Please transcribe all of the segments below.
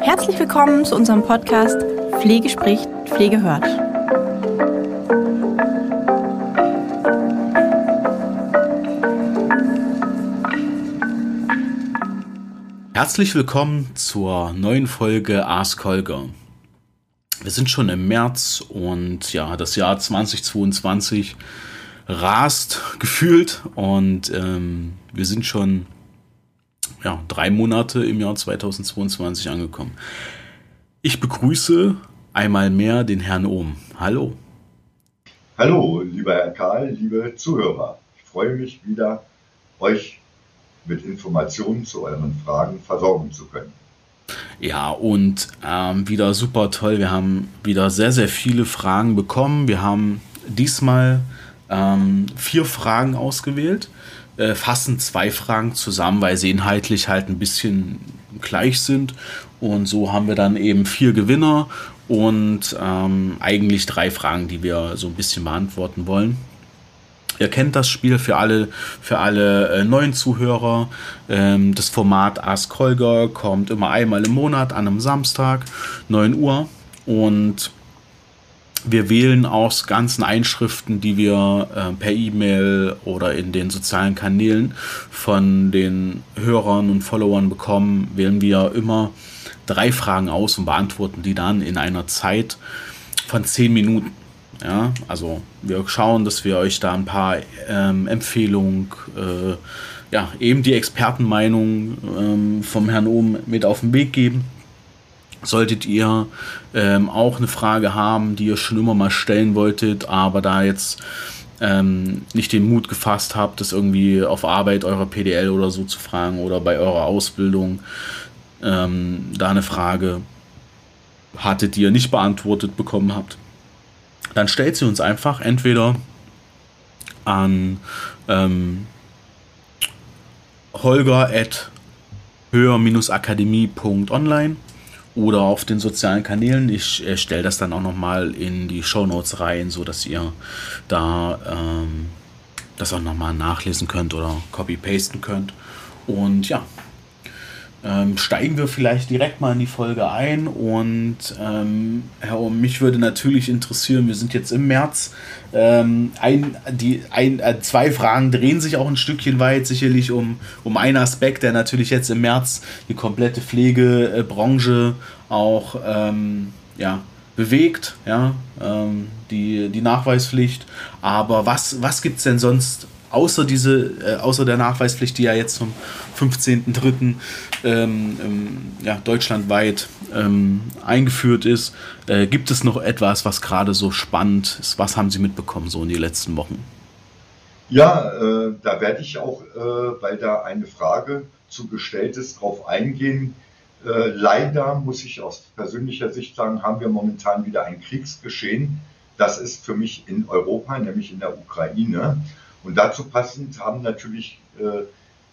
Herzlich willkommen zu unserem Podcast Pflege spricht, Pflege hört. Herzlich willkommen zur neuen Folge Ask Holger. Wir sind schon im März und ja, das Jahr 2022 rast gefühlt und ähm, wir sind schon ja, drei Monate im Jahr 2022 angekommen. Ich begrüße einmal mehr den Herrn Ohm. Hallo. Hallo, lieber Herr Karl, liebe Zuhörer. Ich freue mich wieder, euch mit Informationen zu euren Fragen versorgen zu können. Ja, und ähm, wieder super toll. Wir haben wieder sehr, sehr viele Fragen bekommen. Wir haben diesmal ähm, vier Fragen ausgewählt, äh, fassen zwei Fragen zusammen, weil sie inhaltlich halt ein bisschen gleich sind. Und so haben wir dann eben vier Gewinner und ähm, eigentlich drei Fragen, die wir so ein bisschen beantworten wollen. Ihr kennt das Spiel für alle, für alle äh, neuen Zuhörer. Ähm, das Format Ask Holger kommt immer einmal im Monat an einem Samstag, 9 Uhr. Und wir wählen aus ganzen Einschriften, die wir äh, per E-Mail oder in den sozialen Kanälen von den Hörern und Followern bekommen, wählen wir immer drei Fragen aus und beantworten die dann in einer Zeit von 10 Minuten. Ja, also wir schauen, dass wir euch da ein paar ähm, Empfehlungen, äh, ja, eben die Expertenmeinung ähm, vom Herrn Ohm mit auf den Weg geben. Solltet ihr ähm, auch eine Frage haben, die ihr schon immer mal stellen wolltet, aber da jetzt ähm, nicht den Mut gefasst habt, das irgendwie auf Arbeit eurer PDL oder so zu fragen oder bei eurer Ausbildung, ähm, da eine Frage hattet, die ihr nicht beantwortet bekommen habt, dann stellt sie uns einfach entweder an ähm, holger at höher-akademie.online oder auf den sozialen Kanälen. Ich äh, stelle das dann auch nochmal in die Show Notes rein, sodass ihr da ähm, das auch nochmal nachlesen könnt oder copy-pasten könnt. Und ja, ähm, steigen wir vielleicht direkt mal in die Folge ein. Und ähm, Herr mich würde natürlich interessieren, wir sind jetzt im März. Ähm, ein, die, ein, äh, zwei Fragen drehen sich auch ein Stückchen weit, sicherlich um, um einen Aspekt, der natürlich jetzt im März die komplette Pflegebranche auch ähm, ja, bewegt, ja, ähm, die, die Nachweispflicht. Aber was, was gibt es denn sonst außer diese, äh, außer der Nachweispflicht, die ja jetzt zum 15.03. Ähm, ähm, ja, deutschlandweit ähm, eingeführt ist, äh, gibt es noch etwas, was gerade so spannend ist? Was haben Sie mitbekommen so in den letzten Wochen? Ja, äh, da werde ich auch, äh, weil da eine Frage zu gestellt ist, drauf eingehen. Äh, leider muss ich aus persönlicher Sicht sagen, haben wir momentan wieder ein Kriegsgeschehen. Das ist für mich in Europa, nämlich in der Ukraine. Und dazu passend haben natürlich äh,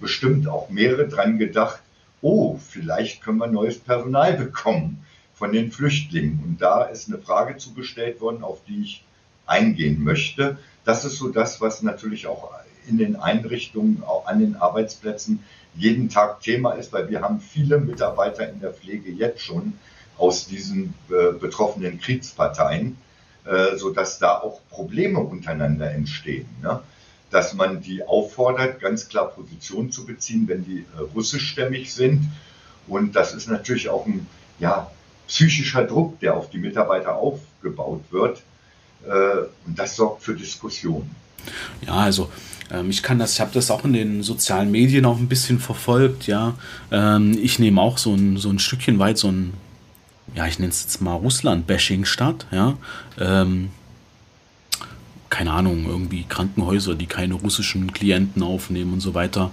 bestimmt auch mehrere dran gedacht, oh, vielleicht können wir neues Personal bekommen von den Flüchtlingen. Und da ist eine Frage zugestellt worden, auf die ich eingehen möchte. Das ist so das, was natürlich auch in den Einrichtungen, auch an den Arbeitsplätzen jeden Tag Thema ist, weil wir haben viele Mitarbeiter in der Pflege jetzt schon aus diesen äh, betroffenen Kriegsparteien, äh, sodass da auch Probleme untereinander entstehen. Ne? Dass man die auffordert, ganz klar Position zu beziehen, wenn die äh, russischstämmig sind. Und das ist natürlich auch ein ja, psychischer Druck, der auf die Mitarbeiter aufgebaut wird. Äh, und das sorgt für Diskussionen. Ja, also ähm, ich kann das, ich habe das auch in den sozialen Medien auch ein bisschen verfolgt, ja. Ähm, ich nehme auch so ein, so ein Stückchen weit so ein, ja, ich nenne es jetzt mal Russland-Bashing statt, ja. Ähm, keine Ahnung, irgendwie Krankenhäuser, die keine russischen Klienten aufnehmen und so weiter.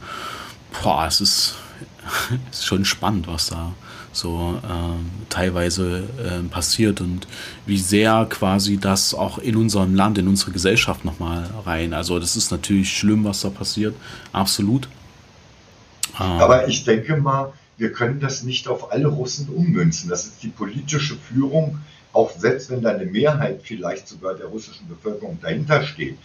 Boah, es ist, ist schon spannend, was da so äh, teilweise äh, passiert und wie sehr quasi das auch in unserem Land, in unsere Gesellschaft nochmal rein. Also das ist natürlich schlimm, was da passiert, absolut. Ähm, Aber ich denke mal, wir können das nicht auf alle Russen ummünzen. Das ist die politische Führung auch selbst wenn da eine Mehrheit vielleicht sogar der russischen Bevölkerung dahinter steht,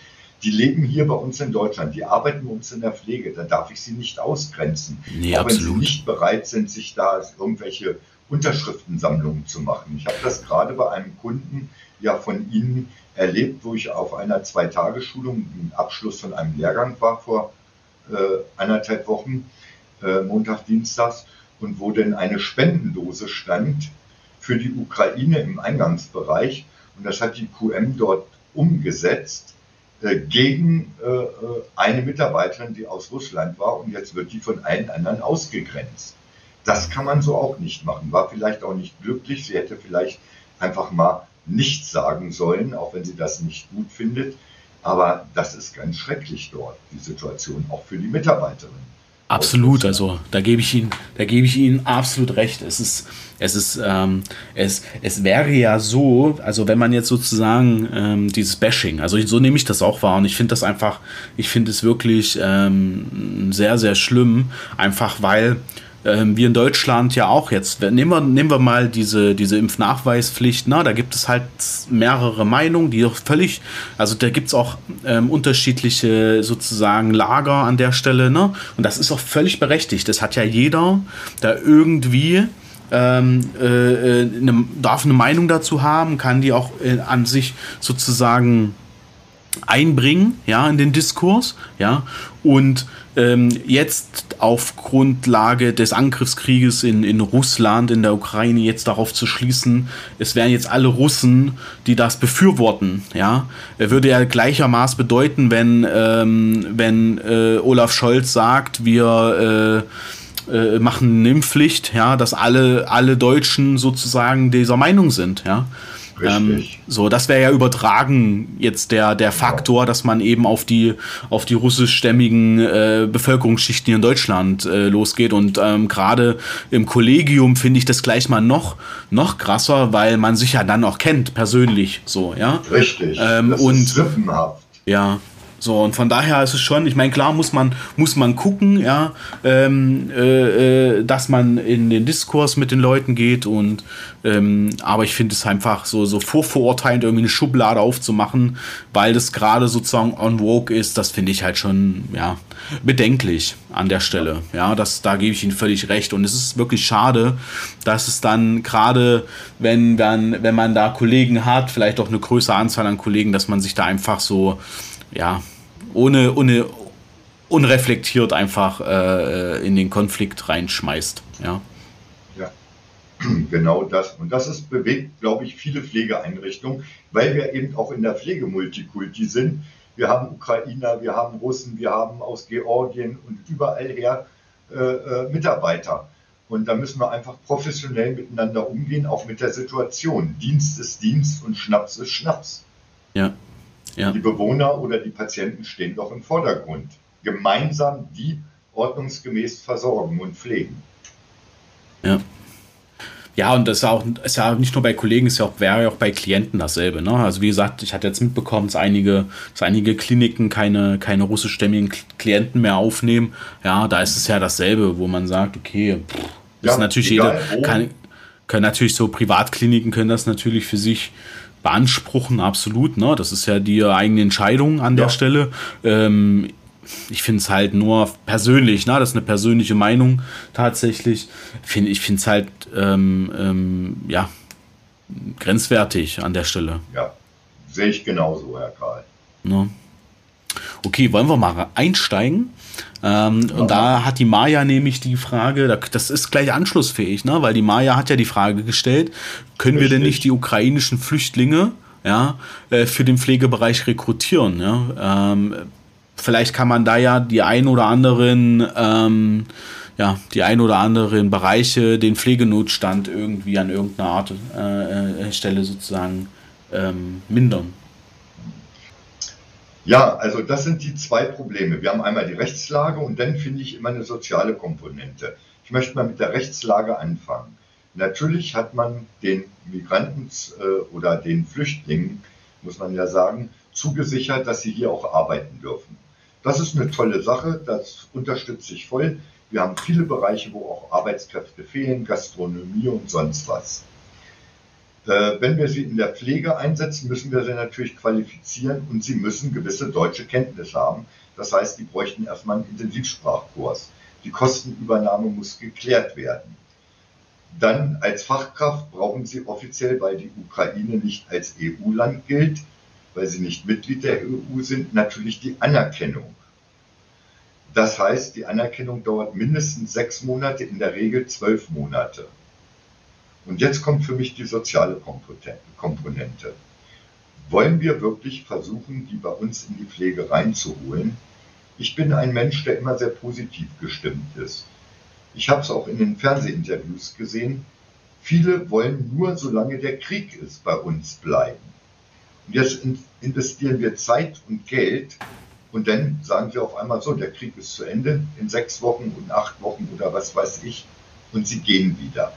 Die leben hier bei uns in Deutschland, die arbeiten bei uns in der Pflege, da darf ich sie nicht ausgrenzen. Nee, auch wenn absolut. sie nicht bereit sind, sich da irgendwelche Unterschriftensammlungen zu machen. Ich habe das gerade bei einem Kunden ja von Ihnen erlebt, wo ich auf einer Zwei-Tage-Schulung im Abschluss von einem Lehrgang war vor äh, anderthalb Wochen, äh, Montag, Dienstags, und wo denn eine Spendendose stand für die Ukraine im Eingangsbereich. Und das hat die QM dort umgesetzt äh, gegen äh, äh, eine Mitarbeiterin, die aus Russland war. Und jetzt wird die von allen anderen ausgegrenzt. Das kann man so auch nicht machen. War vielleicht auch nicht glücklich. Sie hätte vielleicht einfach mal nichts sagen sollen, auch wenn sie das nicht gut findet. Aber das ist ganz schrecklich dort, die Situation, auch für die Mitarbeiterin. Absolut, also da gebe ich Ihnen, da gebe ich Ihnen absolut recht. Es ist, es ist, ähm, es, es wäre ja so, also wenn man jetzt sozusagen ähm, dieses Bashing, also so nehme ich das auch wahr und ich finde das einfach, ich finde es wirklich ähm, sehr, sehr schlimm, einfach weil ähm, wir in Deutschland ja auch jetzt, nehmen wir, nehmen wir mal diese, diese Impfnachweispflicht, na, da gibt es halt mehrere Meinungen, die auch völlig, also da gibt es auch ähm, unterschiedliche sozusagen Lager an der Stelle, ne? Und das ist auch völlig berechtigt. Das hat ja jeder, der irgendwie ähm, äh, eine, darf eine Meinung dazu haben, kann die auch äh, an sich sozusagen einbringen, ja, in den Diskurs, ja, und ähm, jetzt auf Grundlage des Angriffskrieges in, in Russland, in der Ukraine, jetzt darauf zu schließen, es wären jetzt alle Russen, die das befürworten, ja, würde ja gleichermaßen bedeuten, wenn, ähm, wenn äh, Olaf Scholz sagt, wir äh, äh, machen eine Impfpflicht, ja, dass alle, alle Deutschen sozusagen dieser Meinung sind, ja. Ähm, so, das wäre ja übertragen jetzt der, der Faktor, dass man eben auf die, auf die russischstämmigen äh, Bevölkerungsschichten hier in Deutschland äh, losgeht. Und ähm, gerade im Kollegium finde ich das gleich mal noch, noch krasser, weil man sich ja dann auch kennt, persönlich. So, ja. Richtig. Ähm, das und, ist rippenhaft. Ja, so, und von daher ist es schon, ich meine, klar muss man, muss man gucken, ja, ähm, äh, äh, dass man in den Diskurs mit den Leuten geht und ähm, aber ich finde es einfach so, so vorverurteilend, irgendwie eine Schublade aufzumachen, weil das gerade sozusagen on vogue ist, das finde ich halt schon, ja, bedenklich an der Stelle. Ja, das, da gebe ich Ihnen völlig recht. Und es ist wirklich schade, dass es dann gerade, wenn, wenn, wenn man da Kollegen hat, vielleicht auch eine größere Anzahl an Kollegen, dass man sich da einfach so, ja, ohne, ohne unreflektiert einfach äh, in den Konflikt reinschmeißt. Ja. ja, genau das. Und das ist bewegt, glaube ich, viele Pflegeeinrichtungen, weil wir eben auch in der Pflegemultikulti sind. Wir haben Ukrainer, wir haben Russen, wir haben aus Georgien und überall her äh, äh, Mitarbeiter. Und da müssen wir einfach professionell miteinander umgehen, auch mit der Situation. Dienst ist Dienst und Schnaps ist Schnaps. Ja. Ja. Die Bewohner oder die Patienten stehen doch im Vordergrund. Gemeinsam die ordnungsgemäß versorgen und pflegen. Ja. Ja, und das ist, auch, ist ja nicht nur bei Kollegen, es ja auch, wäre ja auch bei Klienten dasselbe. Ne? Also wie gesagt, ich hatte jetzt mitbekommen, dass einige, dass einige Kliniken keine, keine russischstämmigen Klienten mehr aufnehmen. Ja, da ist es ja dasselbe, wo man sagt, okay, pff, das ja, ist natürlich jede, kann, können natürlich so Privatkliniken können das natürlich für sich beanspruchen, absolut. Ne? Das ist ja die eigene Entscheidung an ja. der Stelle. Ähm, ich finde es halt nur persönlich, ne? das ist eine persönliche Meinung tatsächlich. Find, ich finde es halt ähm, ähm, ja, grenzwertig an der Stelle. Ja, sehe ich genauso, Herr Karl. Ne? Okay, wollen wir mal einsteigen? Ähm, ja. Und da hat die Maya nämlich die Frage, das ist gleich anschlussfähig, ne? weil die Maya hat ja die Frage gestellt, können Richtig. wir denn nicht die ukrainischen Flüchtlinge ja, äh, für den Pflegebereich rekrutieren? Ja? Ähm, vielleicht kann man da ja die ein oder anderen ähm, ja, die ein oder anderen Bereiche, den Pflegenotstand irgendwie an irgendeiner Art äh, Stelle sozusagen ähm, mindern. Ja, also das sind die zwei Probleme. Wir haben einmal die Rechtslage und dann finde ich immer eine soziale Komponente. Ich möchte mal mit der Rechtslage anfangen. Natürlich hat man den Migranten äh, oder den Flüchtlingen, muss man ja sagen, zugesichert, dass sie hier auch arbeiten dürfen. Das ist eine tolle Sache, das unterstütze ich voll. Wir haben viele Bereiche, wo auch Arbeitskräfte fehlen, Gastronomie und sonst was. Äh, wenn wir sie in der Pflege einsetzen, müssen wir sie natürlich qualifizieren und sie müssen gewisse deutsche Kenntnisse haben. Das heißt, die bräuchten erstmal einen Intensivsprachkurs. Die Kostenübernahme muss geklärt werden. Dann als Fachkraft brauchen sie offiziell, weil die Ukraine nicht als EU-Land gilt, weil sie nicht Mitglied der EU sind, natürlich die Anerkennung. Das heißt, die Anerkennung dauert mindestens sechs Monate, in der Regel zwölf Monate. Und jetzt kommt für mich die soziale Komponente. Wollen wir wirklich versuchen, die bei uns in die Pflege reinzuholen? Ich bin ein Mensch, der immer sehr positiv gestimmt ist. Ich habe es auch in den Fernsehinterviews gesehen. Viele wollen nur, solange der Krieg ist, bei uns bleiben. Und jetzt investieren wir Zeit und Geld und dann sagen wir auf einmal so, der Krieg ist zu Ende in sechs Wochen und acht Wochen oder was weiß ich und sie gehen wieder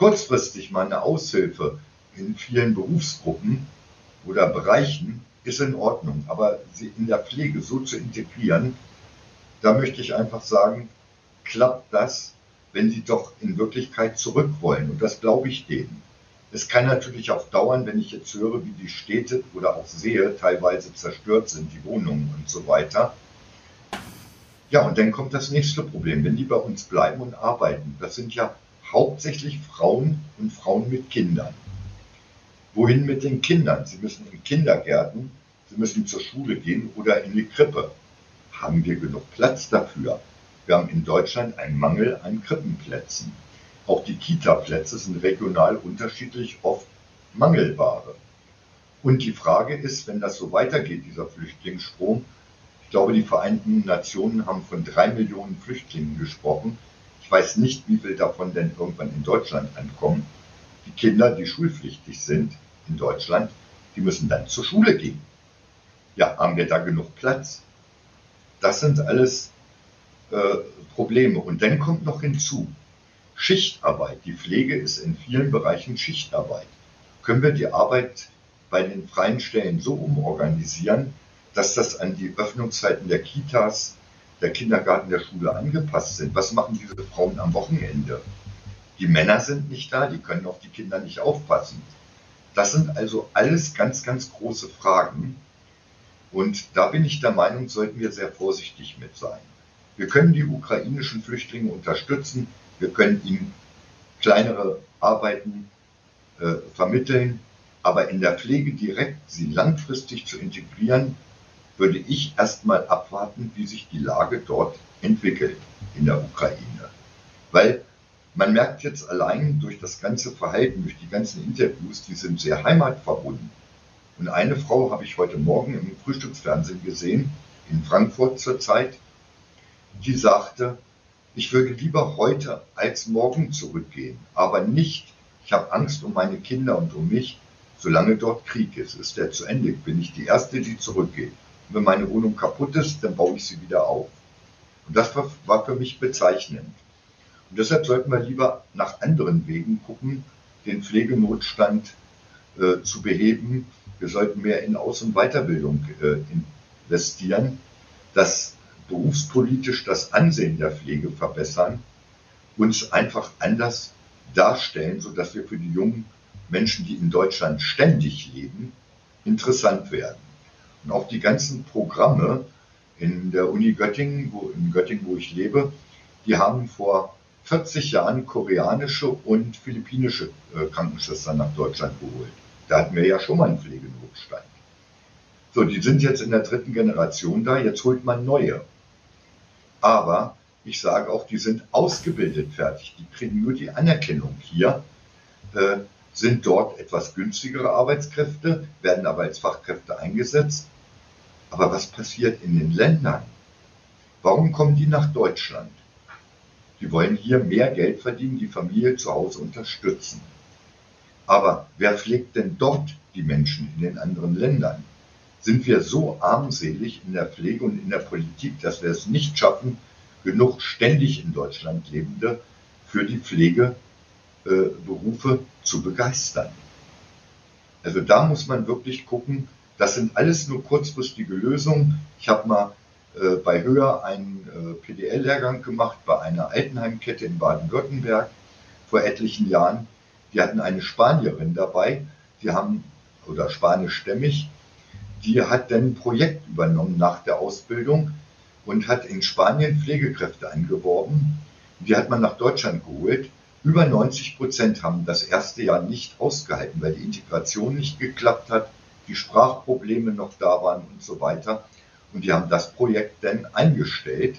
kurzfristig mal eine Aushilfe in vielen Berufsgruppen oder Bereichen ist in Ordnung, aber sie in der Pflege so zu integrieren, da möchte ich einfach sagen, klappt das, wenn sie doch in Wirklichkeit zurück wollen. Und das glaube ich denen. Es kann natürlich auch dauern, wenn ich jetzt höre, wie die Städte oder auch sehe, teilweise zerstört sind, die Wohnungen und so weiter. Ja, und dann kommt das nächste Problem. Wenn die bei uns bleiben und arbeiten, das sind ja hauptsächlich Frauen und Frauen mit Kindern. Wohin mit den Kindern? Sie müssen in Kindergärten, sie müssen zur Schule gehen oder in die Krippe. Haben wir genug Platz dafür? Wir haben in Deutschland einen Mangel an Krippenplätzen. Auch die Kita-Plätze sind regional unterschiedlich oft Mangelware. Und die Frage ist, wenn das so weitergeht, dieser Flüchtlingsstrom, ich glaube, die Vereinten Nationen haben von drei Millionen Flüchtlingen gesprochen. Ich weiß nicht, wie viel davon denn irgendwann in Deutschland ankommen. Die Kinder, die schulpflichtig sind in Deutschland, die müssen dann zur Schule gehen. Ja, haben wir da genug Platz? Das sind alles äh, Probleme. Und dann kommt noch hinzu, Schichtarbeit. Die Pflege ist in vielen Bereichen Schichtarbeit. Können wir die Arbeit bei den freien Stellen so umorganisieren, dass das an die Öffnungszeiten der Kitas, der Kindergarten, der Schule angepasst sind. Was machen diese Frauen am Wochenende? Die Männer sind nicht da, die können auf die Kinder nicht aufpassen. Das sind also alles ganz, ganz große Fragen. Und da bin ich der Meinung, sollten wir sehr vorsichtig mit sein. Wir können die ukrainischen Flüchtlinge unterstützen, wir können ihnen kleinere Arbeiten äh, vermitteln, aber in der Pflege direkt sie langfristig zu integrieren, würde ich erstmal abwarten, wie sich die Lage dort entwickelt in der Ukraine. Weil man merkt jetzt allein durch das ganze Verhalten, durch die ganzen Interviews, die sind sehr heimatverbunden. Und eine Frau habe ich heute Morgen im Frühstücksfernsehen gesehen, in Frankfurt zurzeit, die sagte, ich würde lieber heute als morgen zurückgehen, aber nicht, ich habe Angst um meine Kinder und um mich, solange dort Krieg ist. Ist der zu Ende, bin ich die Erste, die zurückgeht wenn meine Wohnung kaputt ist, dann baue ich sie wieder auf. Und das war, war für mich bezeichnend. Und deshalb sollten wir lieber nach anderen Wegen gucken, den Pflegenotstand äh, zu beheben. Wir sollten mehr in Aus- und Weiterbildung äh, investieren, dass berufspolitisch das Ansehen der Pflege verbessern, uns einfach anders darstellen, sodass wir für die jungen Menschen, die in Deutschland ständig leben, interessant werden. Und auch die ganzen Programme in der Uni Göttingen, wo, in Göttingen, wo ich lebe, die haben vor 40 Jahren koreanische und philippinische äh, Krankenschwestern nach Deutschland geholt. Da hatten wir ja schon mal einen Pflegenotstand. So, die sind jetzt in der dritten Generation da, jetzt holt man neue. Aber ich sage auch, die sind ausgebildet fertig, die kriegen nur die Anerkennung hier. Äh, sind dort etwas günstigere Arbeitskräfte, werden aber als Fachkräfte eingesetzt. Aber was passiert in den Ländern? Warum kommen die nach Deutschland? Die wollen hier mehr Geld verdienen, die Familie zu Hause unterstützen. Aber wer pflegt denn dort die Menschen in den anderen Ländern? Sind wir so armselig in der Pflege und in der Politik, dass wir es nicht schaffen, genug ständig in Deutschland Lebende für die Pflege äh, Berufe zu begeistern. Also da muss man wirklich gucken, das sind alles nur kurzfristige Lösungen. Ich habe mal äh, bei Höher einen äh, PDL-Lehrgang gemacht bei einer Altenheimkette in Baden-Württemberg vor etlichen Jahren. Die hatten eine Spanierin dabei, die haben, oder spanischstämmig, die hat dann ein Projekt übernommen nach der Ausbildung und hat in Spanien Pflegekräfte angeworben. Die hat man nach Deutschland geholt. Über 90 Prozent haben das erste Jahr nicht ausgehalten, weil die Integration nicht geklappt hat, die Sprachprobleme noch da waren und so weiter. Und die haben das Projekt dann eingestellt,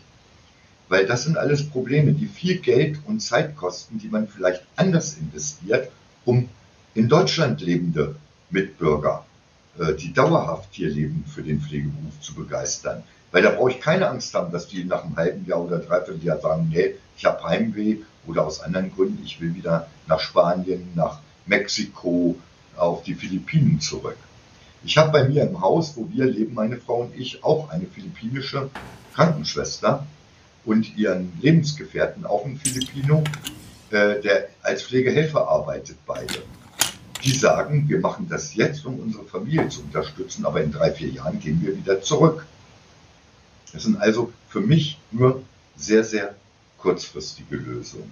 weil das sind alles Probleme, die viel Geld und Zeit kosten, die man vielleicht anders investiert, um in Deutschland lebende Mitbürger, äh, die dauerhaft hier leben, für den Pflegeberuf zu begeistern. Weil da brauche ich keine Angst haben, dass die nach einem halben Jahr oder dreiviertel Jahr sagen, nee, ich habe Heimweh oder aus anderen Gründen, ich will wieder nach Spanien, nach Mexiko, auf die Philippinen zurück. Ich habe bei mir im Haus, wo wir leben, meine Frau und ich, auch eine philippinische Krankenschwester und ihren Lebensgefährten, auch ein Filipino, äh, der als Pflegehelfer arbeitet, beide. Die sagen, wir machen das jetzt, um unsere Familie zu unterstützen, aber in drei, vier Jahren gehen wir wieder zurück. Das sind also für mich nur sehr, sehr kurzfristige Lösungen.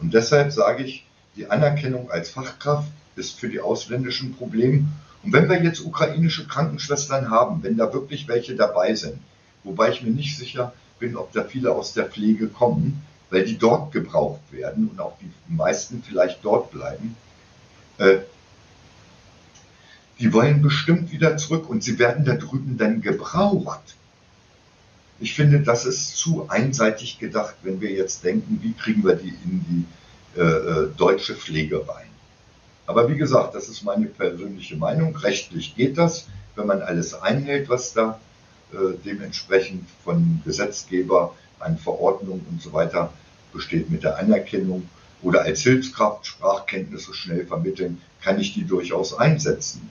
Und deshalb sage ich, die Anerkennung als Fachkraft ist für die ausländischen Probleme. Und wenn wir jetzt ukrainische Krankenschwestern haben, wenn da wirklich welche dabei sind, wobei ich mir nicht sicher bin, ob da viele aus der Pflege kommen, weil die dort gebraucht werden und auch die meisten vielleicht dort bleiben, äh, die wollen bestimmt wieder zurück und sie werden da drüben dann gebraucht. Ich finde, das ist zu einseitig gedacht, wenn wir jetzt denken, wie kriegen wir die in die äh, äh, deutsche Pflege rein. Aber wie gesagt, das ist meine persönliche Meinung. Rechtlich geht das, wenn man alles einhält, was da äh, dementsprechend von Gesetzgeber an Verordnungen und so weiter besteht mit der Anerkennung oder als Hilfskraft Sprachkenntnisse schnell vermitteln, kann ich die durchaus einsetzen.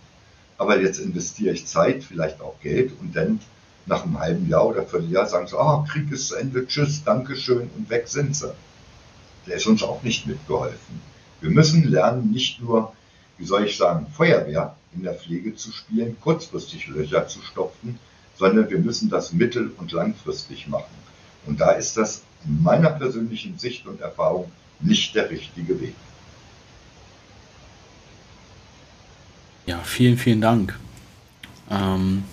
Aber jetzt investiere ich Zeit, vielleicht auch Geld und dann nach einem halben Jahr oder Vierteljahr sagen sie, ah, Krieg ist zu Ende, tschüss, Dankeschön und weg sind sie. Der ist uns auch nicht mitgeholfen. Wir müssen lernen, nicht nur, wie soll ich sagen, Feuerwehr in der Pflege zu spielen, kurzfristig Löcher zu stopfen, sondern wir müssen das mittel- und langfristig machen. Und da ist das in meiner persönlichen Sicht und Erfahrung nicht der richtige Weg. Ja, vielen, vielen Dank. Ähm,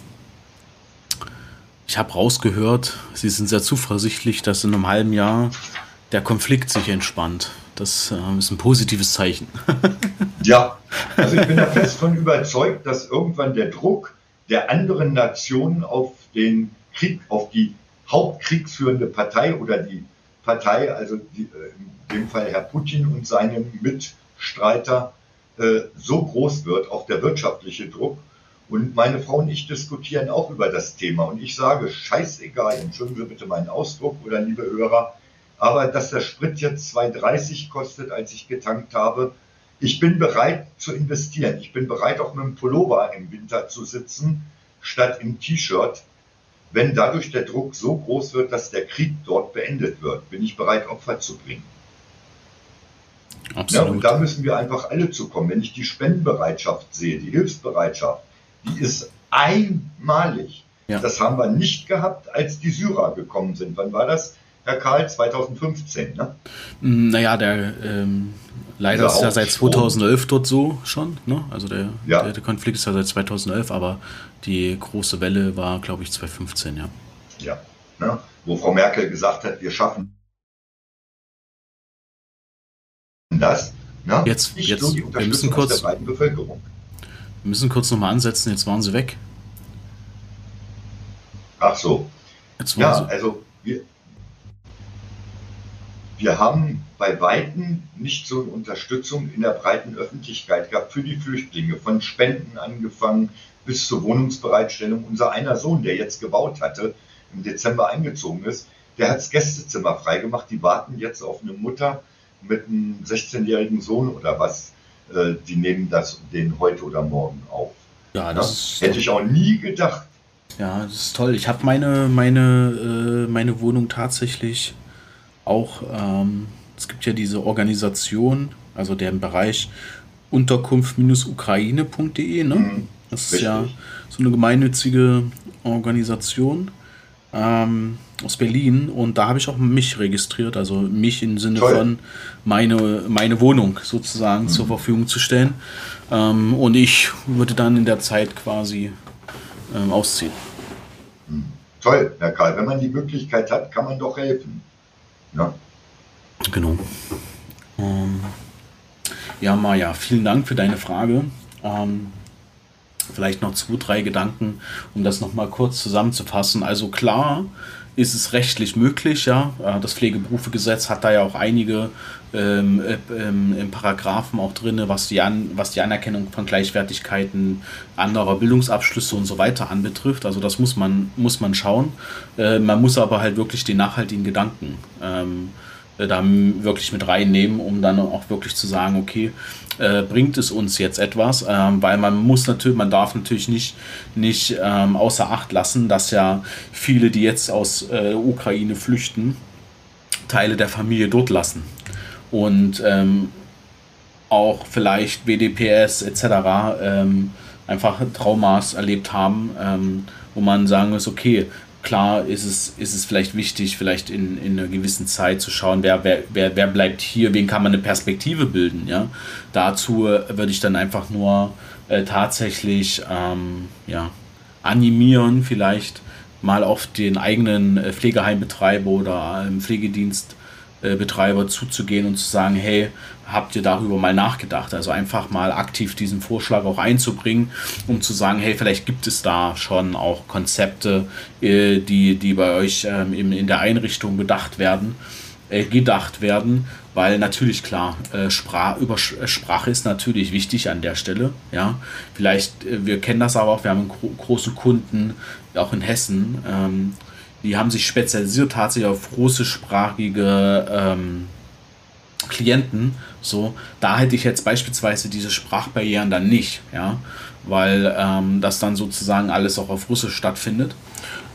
ich habe rausgehört, Sie sind sehr zuversichtlich, dass in einem halben Jahr der Konflikt sich entspannt. Das äh, ist ein positives Zeichen. ja, also ich bin da fest von überzeugt, dass irgendwann der Druck der anderen Nationen auf den Krieg, auf die hauptkriegsführende Partei oder die Partei, also die, äh, in dem Fall Herr Putin und seine Mitstreiter, äh, so groß wird, auch der wirtschaftliche Druck, und meine Frau und ich diskutieren auch über das Thema. Und ich sage, scheißegal, entschuldigen Sie bitte meinen Ausdruck oder liebe Hörer, aber dass der Sprit jetzt 2,30 kostet, als ich getankt habe, ich bin bereit zu investieren. Ich bin bereit, auch mit einem Pullover im Winter zu sitzen, statt im T-Shirt. Wenn dadurch der Druck so groß wird, dass der Krieg dort beendet wird, bin ich bereit, Opfer zu bringen. Absolut. Ja, und da müssen wir einfach alle zukommen. Wenn ich die Spendenbereitschaft sehe, die Hilfsbereitschaft, die ist einmalig. Ja. Das haben wir nicht gehabt, als die Syrer gekommen sind. Wann war das, Herr Karl? 2015, ne? Mm, naja, der ähm, leider ist ja seit 2011 dort so schon. Ne? Also der, ja. der, der, Konflikt ist ja seit 2011, aber die große Welle war, glaube ich, 2015, ja. Ja, ne? wo Frau Merkel gesagt hat, wir schaffen das. Ne? Jetzt, nicht jetzt, wir müssen kurz, der Bevölkerung. Wir müssen kurz nochmal ansetzen, jetzt waren sie weg. Ach so. Jetzt waren ja, sie. also wir, wir haben bei Weitem nicht so eine Unterstützung in der breiten Öffentlichkeit gehabt für die Flüchtlinge, von Spenden angefangen bis zur Wohnungsbereitstellung. Unser einer Sohn, der jetzt gebaut hatte, im Dezember eingezogen ist, der hat das Gästezimmer freigemacht. Die warten jetzt auf eine Mutter mit einem 16-jährigen Sohn oder was äh, die nehmen das den heute oder morgen auf. Ja, das ja? hätte ich auch nie gedacht. Ja, das ist toll. Ich habe meine, meine, äh, meine Wohnung tatsächlich auch, ähm, es gibt ja diese Organisation, also der Bereich Unterkunft-ukraine.de, ne? Mhm, das ist richtig. ja so eine gemeinnützige Organisation. Ähm, aus Berlin und da habe ich auch mich registriert, also mich im Sinne Toll. von meine, meine Wohnung sozusagen mhm. zur Verfügung zu stellen. Ähm, und ich würde dann in der Zeit quasi ähm, ausziehen. Mhm. Toll, Herr Karl, wenn man die Möglichkeit hat, kann man doch helfen. Ja. Genau. Ähm, ja, Maja, vielen Dank für deine Frage. Ähm, vielleicht noch zwei, drei Gedanken, um das nochmal kurz zusammenzufassen. Also klar ist es rechtlich möglich, ja. Äh, das Pflegeberufegesetz hat da ja auch einige ähm, äh, ähm, Paragraphen auch drin, was die, An was die Anerkennung von Gleichwertigkeiten anderer Bildungsabschlüsse und so weiter anbetrifft. Also das muss man, muss man schauen. Äh, man muss aber halt wirklich den nachhaltigen Gedanken ähm, äh, da wirklich mit reinnehmen, um dann auch wirklich zu sagen, okay, äh, bringt es uns jetzt etwas, ähm, weil man muss natürlich, man darf natürlich nicht, nicht ähm, außer Acht lassen, dass ja viele, die jetzt aus äh, Ukraine flüchten, Teile der Familie dort lassen und ähm, auch vielleicht BDPS etc. Ähm, einfach Traumas erlebt haben, ähm, wo man sagen muss, okay, klar ist es, ist es vielleicht wichtig, vielleicht in, in einer gewissen Zeit zu schauen, wer, wer, wer, wer bleibt hier, wen kann man eine Perspektive bilden. Ja? Dazu würde ich dann einfach nur äh, tatsächlich ähm, ja, animieren, vielleicht mal auf den eigenen äh, Pflegeheimbetreiber oder ähm, Pflegedienst Betreiber zuzugehen und zu sagen, hey, habt ihr darüber mal nachgedacht? Also einfach mal aktiv diesen Vorschlag auch einzubringen, um zu sagen, hey, vielleicht gibt es da schon auch Konzepte, äh, die, die bei euch ähm, in der Einrichtung bedacht werden, äh, gedacht werden, weil natürlich klar, Sprach, über Sprache ist natürlich wichtig an der Stelle. Ja, vielleicht, wir kennen das aber auch, wir haben einen großen Kunden, auch in Hessen, ähm, die haben sich spezialisiert tatsächlich auf russischsprachige ähm, Klienten. So, da hätte ich jetzt beispielsweise diese Sprachbarrieren dann nicht, ja, weil ähm, das dann sozusagen alles auch auf Russisch stattfindet.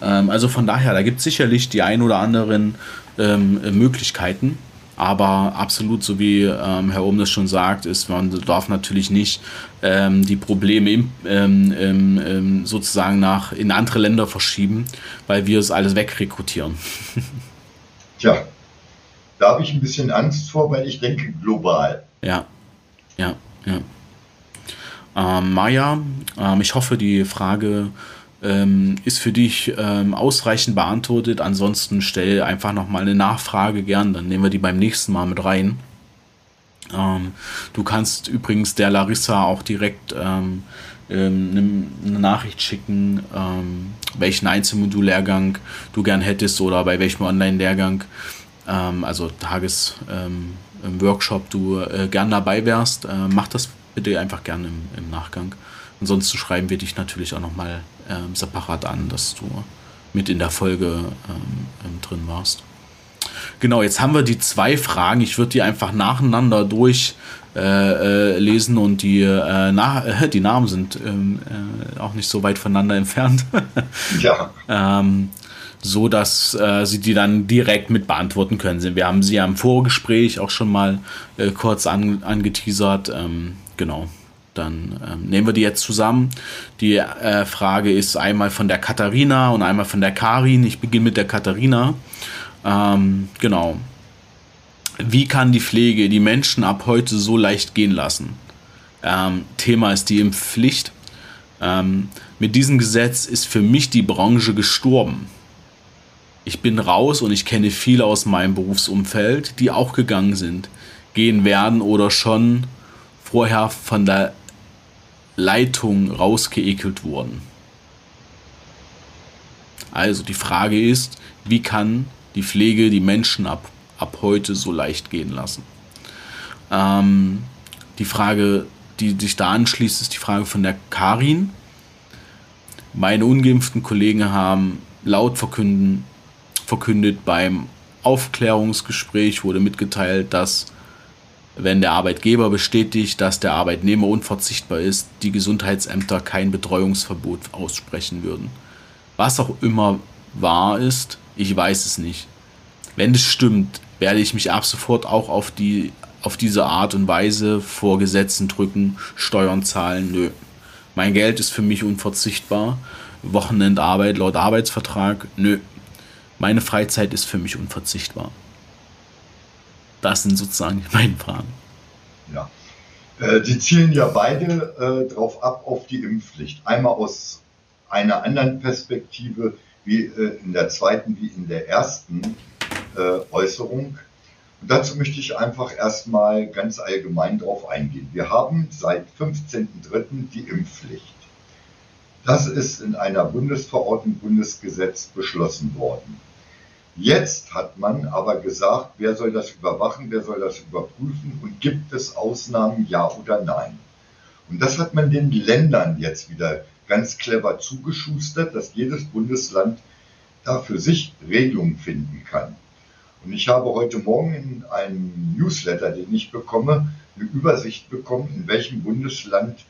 Ähm, also von daher, da gibt es sicherlich die ein oder anderen ähm, Möglichkeiten. Aber absolut, so wie ähm, Herr Ohm das schon sagt, ist, man darf natürlich nicht ähm, die Probleme im, ähm, ähm, ähm sozusagen nach in andere Länder verschieben, weil wir es alles wegrekrutieren. Tja, da habe ich ein bisschen Angst vor, weil ich denke global. Ja, ja, ja. Ähm, Maja, ich hoffe, die Frage ähm, ist für dich ähm, ausreichend beantwortet. Ansonsten stell einfach nochmal eine Nachfrage gern, dann nehmen wir die beim nächsten Mal mit rein. Ähm, du kannst übrigens der Larissa auch direkt ähm, ähm, eine Nachricht schicken, ähm, welchen Einzelmodullehrgang du gern hättest oder bei welchem Online-Lehrgang, also Tages-Workshop du äh, gern dabei wärst. Äh, mach das bitte einfach gerne im, im Nachgang. Ansonsten schreiben wir dich natürlich auch nochmal ähm, separat an, dass du mit in der Folge ähm, ähm, drin warst. Genau, jetzt haben wir die zwei Fragen. Ich würde die einfach nacheinander durchlesen äh, äh, und die, äh, na, äh, die Namen sind ähm, äh, auch nicht so weit voneinander entfernt. ja. ähm, so dass äh, sie die dann direkt mit beantworten können. Wir haben sie ja im Vorgespräch auch schon mal kurz an, angeteasert. Ähm, genau dann ähm, nehmen wir die jetzt zusammen. Die äh, Frage ist einmal von der Katharina und einmal von der Karin. Ich beginne mit der Katharina. Ähm, genau. Wie kann die Pflege die Menschen ab heute so leicht gehen lassen? Ähm, Thema ist die Impfpflicht. Ähm, mit diesem Gesetz ist für mich die Branche gestorben. Ich bin raus und ich kenne viele aus meinem Berufsumfeld, die auch gegangen sind, gehen werden oder schon vorher von der Leitung rausgeekelt wurden. Also die Frage ist, wie kann die Pflege die Menschen ab, ab heute so leicht gehen lassen? Ähm, die Frage, die sich da anschließt, ist die Frage von der Karin. Meine ungeimpften Kollegen haben laut verkünden, verkündet beim Aufklärungsgespräch wurde mitgeteilt, dass wenn der Arbeitgeber bestätigt, dass der Arbeitnehmer unverzichtbar ist, die Gesundheitsämter kein Betreuungsverbot aussprechen würden. Was auch immer wahr ist, ich weiß es nicht. Wenn es stimmt, werde ich mich ab sofort auch auf, die, auf diese Art und Weise vor Gesetzen drücken, Steuern zahlen, nö. Mein Geld ist für mich unverzichtbar. Wochenendarbeit laut Arbeitsvertrag, nö. meine Freizeit ist für mich unverzichtbar. Das sind sozusagen die beiden Fragen. Ja. Äh, die zielen ja beide äh, drauf ab auf die Impfpflicht. Einmal aus einer anderen Perspektive, wie äh, in der zweiten wie in der ersten äh, Äußerung. Und dazu möchte ich einfach erstmal ganz allgemein darauf eingehen. Wir haben seit 15.03. die Impfpflicht. Das ist in einer Bundesverordnung, Bundesgesetz beschlossen worden. Jetzt hat man aber gesagt, wer soll das überwachen, wer soll das überprüfen und gibt es Ausnahmen, ja oder nein. Und das hat man den Ländern jetzt wieder ganz clever zugeschustert, dass jedes Bundesland da für sich Regelungen finden kann. Und ich habe heute Morgen in einem Newsletter, den ich bekomme, eine Übersicht bekommen, in welchem Bundesland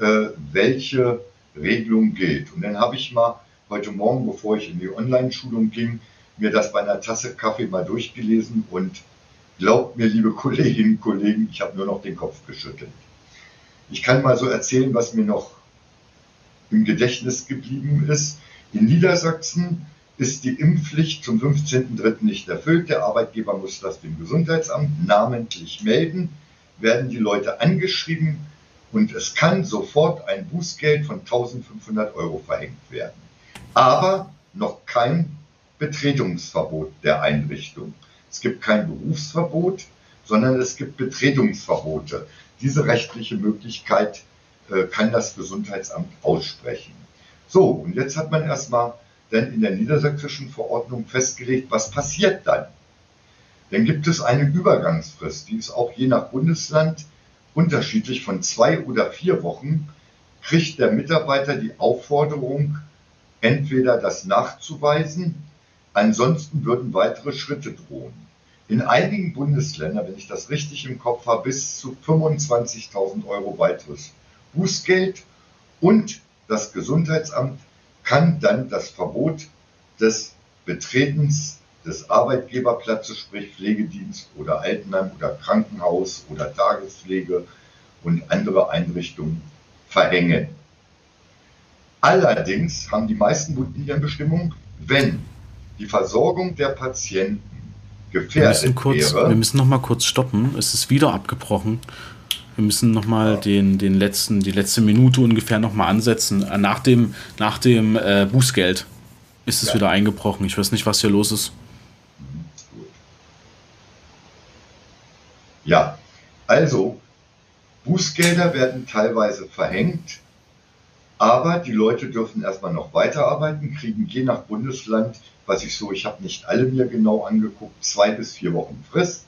äh, welche Regelung gilt. Und dann habe ich mal heute Morgen, bevor ich in die Online-Schulung ging, mir das bei einer Tasse Kaffee mal durchgelesen und glaubt mir, liebe Kolleginnen und Kollegen, ich habe nur noch den Kopf geschüttelt. Ich kann mal so erzählen, was mir noch im Gedächtnis geblieben ist. In Niedersachsen ist die Impfpflicht zum 15.03. nicht erfüllt. Der Arbeitgeber muss das dem Gesundheitsamt namentlich melden, werden die Leute angeschrieben und es kann sofort ein Bußgeld von 1500 Euro verhängt werden. Aber noch kein Betretungsverbot der Einrichtung. Es gibt kein Berufsverbot, sondern es gibt Betretungsverbote. Diese rechtliche Möglichkeit äh, kann das Gesundheitsamt aussprechen. So, und jetzt hat man erstmal dann in der niedersächsischen Verordnung festgelegt, was passiert dann. Dann gibt es eine Übergangsfrist, die ist auch je nach Bundesland unterschiedlich von zwei oder vier Wochen, kriegt der Mitarbeiter die Aufforderung, entweder das nachzuweisen, ansonsten würden weitere Schritte drohen. In einigen Bundesländern, wenn ich das richtig im Kopf habe, bis zu 25.000 Euro weiteres Bußgeld und das Gesundheitsamt kann dann das Verbot des Betretens des Arbeitgeberplatzes, sprich Pflegedienst oder Altenheim oder Krankenhaus oder Tagespflege und andere Einrichtungen verhängen. Allerdings haben die meisten Bundesländer wenn die Versorgung der Patienten gefährdet wir müssen kurz, wäre. Wir müssen noch mal kurz stoppen. Es ist wieder abgebrochen. Wir müssen noch mal ja. den, den letzten, die letzte Minute ungefähr noch mal ansetzen. Äh, nach dem, nach dem äh, Bußgeld ist es ja. wieder eingebrochen. Ich weiß nicht, was hier los ist. Ja, also Bußgelder werden teilweise verhängt, aber die Leute dürfen erstmal noch weiterarbeiten, kriegen je nach Bundesland, was ich so, ich habe nicht alle mir genau angeguckt, zwei bis vier Wochen Frist.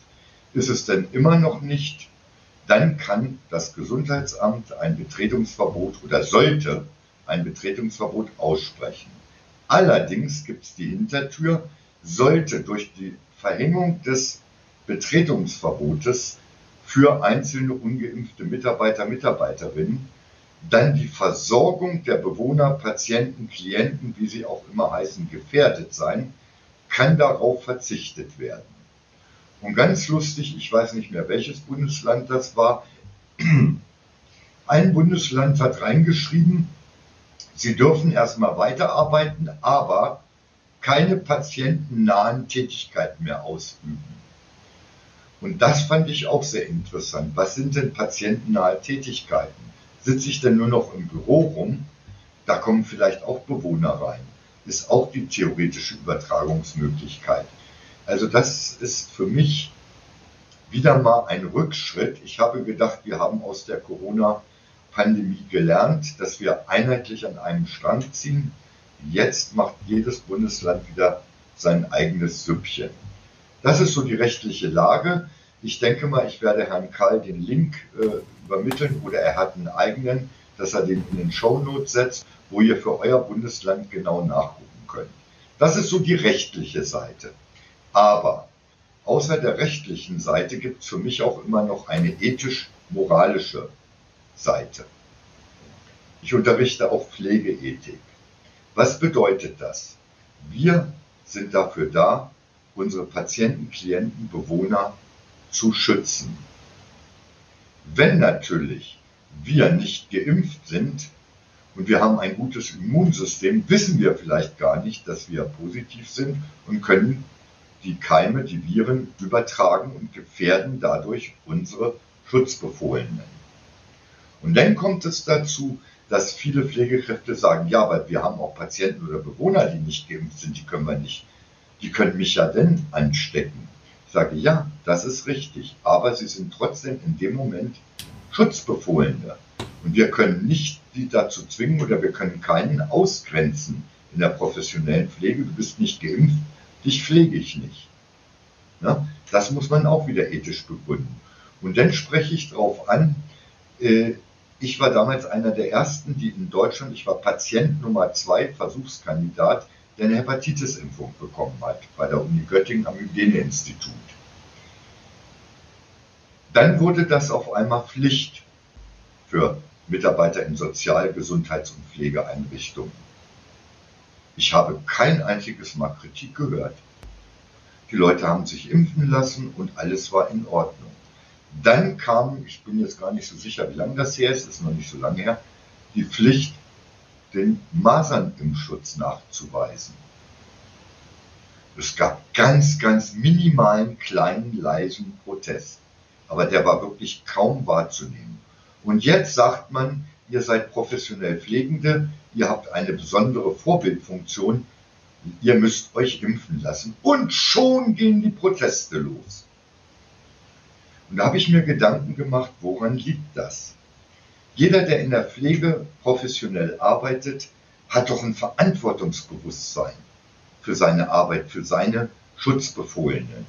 Ist es denn immer noch nicht dann kann das Gesundheitsamt ein Betretungsverbot oder sollte ein Betretungsverbot aussprechen. Allerdings gibt es die Hintertür, sollte durch die Verhängung des Betretungsverbotes für einzelne ungeimpfte Mitarbeiter, Mitarbeiterinnen dann die Versorgung der Bewohner, Patienten, Klienten, wie sie auch immer heißen, gefährdet sein, kann darauf verzichtet werden. Und ganz lustig, ich weiß nicht mehr, welches Bundesland das war, ein Bundesland hat reingeschrieben, sie dürfen erstmal weiterarbeiten, aber keine patientennahen Tätigkeiten mehr ausüben. Und das fand ich auch sehr interessant. Was sind denn patientennahe Tätigkeiten? Sitze ich denn nur noch im Büro rum? Da kommen vielleicht auch Bewohner rein. Ist auch die theoretische Übertragungsmöglichkeit. Also das ist für mich wieder mal ein Rückschritt. Ich habe gedacht, wir haben aus der Corona-Pandemie gelernt, dass wir einheitlich an einem Strang ziehen. Jetzt macht jedes Bundesland wieder sein eigenes Süppchen. Das ist so die rechtliche Lage. Ich denke mal, ich werde Herrn Karl den Link äh, übermitteln oder er hat einen eigenen, dass er den in den Shownotes setzt, wo ihr für euer Bundesland genau nachgucken könnt. Das ist so die rechtliche Seite. Aber außer der rechtlichen Seite gibt es für mich auch immer noch eine ethisch-moralische Seite. Ich unterrichte auch Pflegeethik. Was bedeutet das? Wir sind dafür da, unsere Patienten, Klienten, Bewohner zu schützen. Wenn natürlich wir nicht geimpft sind und wir haben ein gutes Immunsystem, wissen wir vielleicht gar nicht, dass wir positiv sind und können die Keime, die Viren übertragen und gefährden dadurch unsere Schutzbefohlenen. Und dann kommt es dazu, dass viele Pflegekräfte sagen, ja, aber wir haben auch Patienten oder Bewohner, die nicht geimpft sind, die können wir nicht, die können mich ja denn anstecken. Ich sage, ja, das ist richtig, aber sie sind trotzdem in dem Moment Schutzbefohlene. Und wir können nicht die dazu zwingen oder wir können keinen ausgrenzen in der professionellen Pflege. Du bist nicht geimpft, dich pflege ich nicht. Ja, das muss man auch wieder ethisch begründen. Und dann spreche ich darauf an, äh, ich war damals einer der ersten, die in Deutschland, ich war Patient Nummer zwei, Versuchskandidat, der eine Hepatitis-Impfung bekommen hat bei der Uni Göttingen am Hygieneinstitut. Dann wurde das auf einmal Pflicht für Mitarbeiter in Sozial-, Gesundheits- und Pflegeeinrichtungen. Ich habe kein einziges Mal Kritik gehört. Die Leute haben sich impfen lassen und alles war in Ordnung. Dann kam, ich bin jetzt gar nicht so sicher, wie lange das her ist, ist noch nicht so lange her, die Pflicht, den Masernimpfschutz nachzuweisen. Es gab ganz, ganz minimalen, kleinen, leisen Protest. Aber der war wirklich kaum wahrzunehmen. Und jetzt sagt man, ihr seid professionell Pflegende, ihr habt eine besondere Vorbildfunktion, ihr müsst euch impfen lassen. Und schon gehen die Proteste los. Und da habe ich mir Gedanken gemacht, woran liegt das? Jeder, der in der Pflege professionell arbeitet, hat doch ein Verantwortungsbewusstsein für seine Arbeit, für seine Schutzbefohlenen.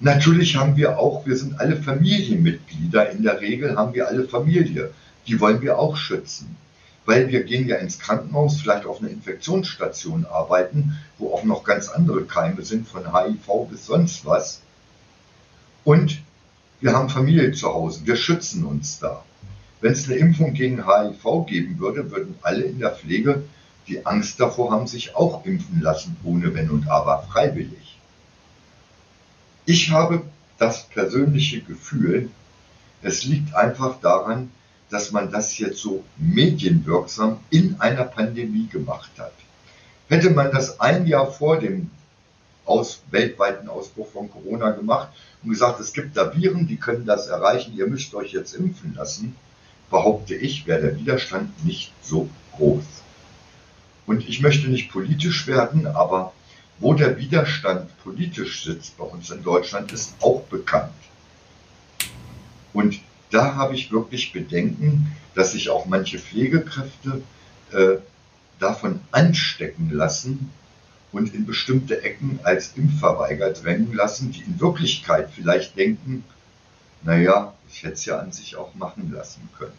Natürlich haben wir auch, wir sind alle Familienmitglieder, in der Regel haben wir alle Familie. Die wollen wir auch schützen. Weil wir gehen ja ins Krankenhaus, vielleicht auf einer Infektionsstation arbeiten, wo auch noch ganz andere Keime sind, von HIV bis sonst was. Und wir haben Familie zu Hause, wir schützen uns da. Wenn es eine Impfung gegen HIV geben würde, würden alle in der Pflege, die Angst davor haben, sich auch impfen lassen, ohne Wenn und Aber, freiwillig. Ich habe das persönliche Gefühl, es liegt einfach daran, dass man das jetzt so medienwirksam in einer Pandemie gemacht hat. Hätte man das ein Jahr vor dem aus, weltweiten Ausbruch von Corona gemacht und gesagt, es gibt da Viren, die können das erreichen, ihr müsst euch jetzt impfen lassen, behaupte ich, wäre der Widerstand nicht so groß. Und ich möchte nicht politisch werden, aber wo der Widerstand politisch sitzt bei uns in Deutschland, ist auch bekannt. Und da habe ich wirklich Bedenken, dass sich auch manche Pflegekräfte äh, davon anstecken lassen, und in bestimmte Ecken als Impfverweiger drängen lassen, die in Wirklichkeit vielleicht denken, naja, ich hätte es ja an sich auch machen lassen können.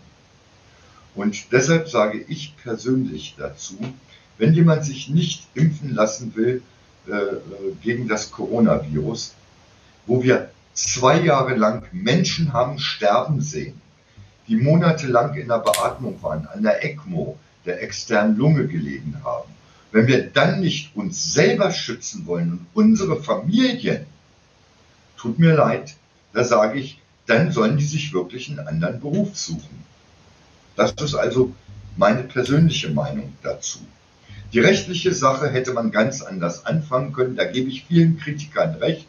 Und deshalb sage ich persönlich dazu, wenn jemand sich nicht impfen lassen will gegen das Coronavirus, wo wir zwei Jahre lang Menschen haben sterben sehen, die monatelang in der Beatmung waren, an der ECMO, der externen Lunge gelegen haben, wenn wir dann nicht uns selber schützen wollen und unsere Familien, tut mir leid, da sage ich, dann sollen die sich wirklich einen anderen Beruf suchen. Das ist also meine persönliche Meinung dazu. Die rechtliche Sache hätte man ganz anders anfangen können. Da gebe ich vielen Kritikern recht.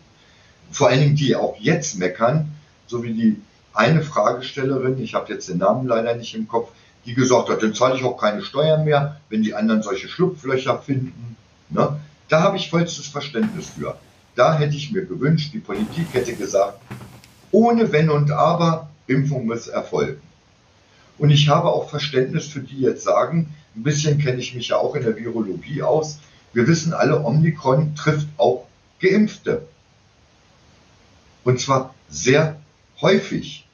Vor allen Dingen, die auch jetzt meckern, so wie die eine Fragestellerin, ich habe jetzt den Namen leider nicht im Kopf, die gesagt hat, dann zahle ich auch keine Steuern mehr, wenn die anderen solche Schlupflöcher finden. Ne? Da habe ich vollstes Verständnis für. Da hätte ich mir gewünscht, die Politik hätte gesagt, ohne Wenn und Aber, Impfung muss erfolgen. Und ich habe auch Verständnis für die jetzt sagen, ein bisschen kenne ich mich ja auch in der Virologie aus. Wir wissen alle, Omikron trifft auch Geimpfte. Und zwar sehr häufig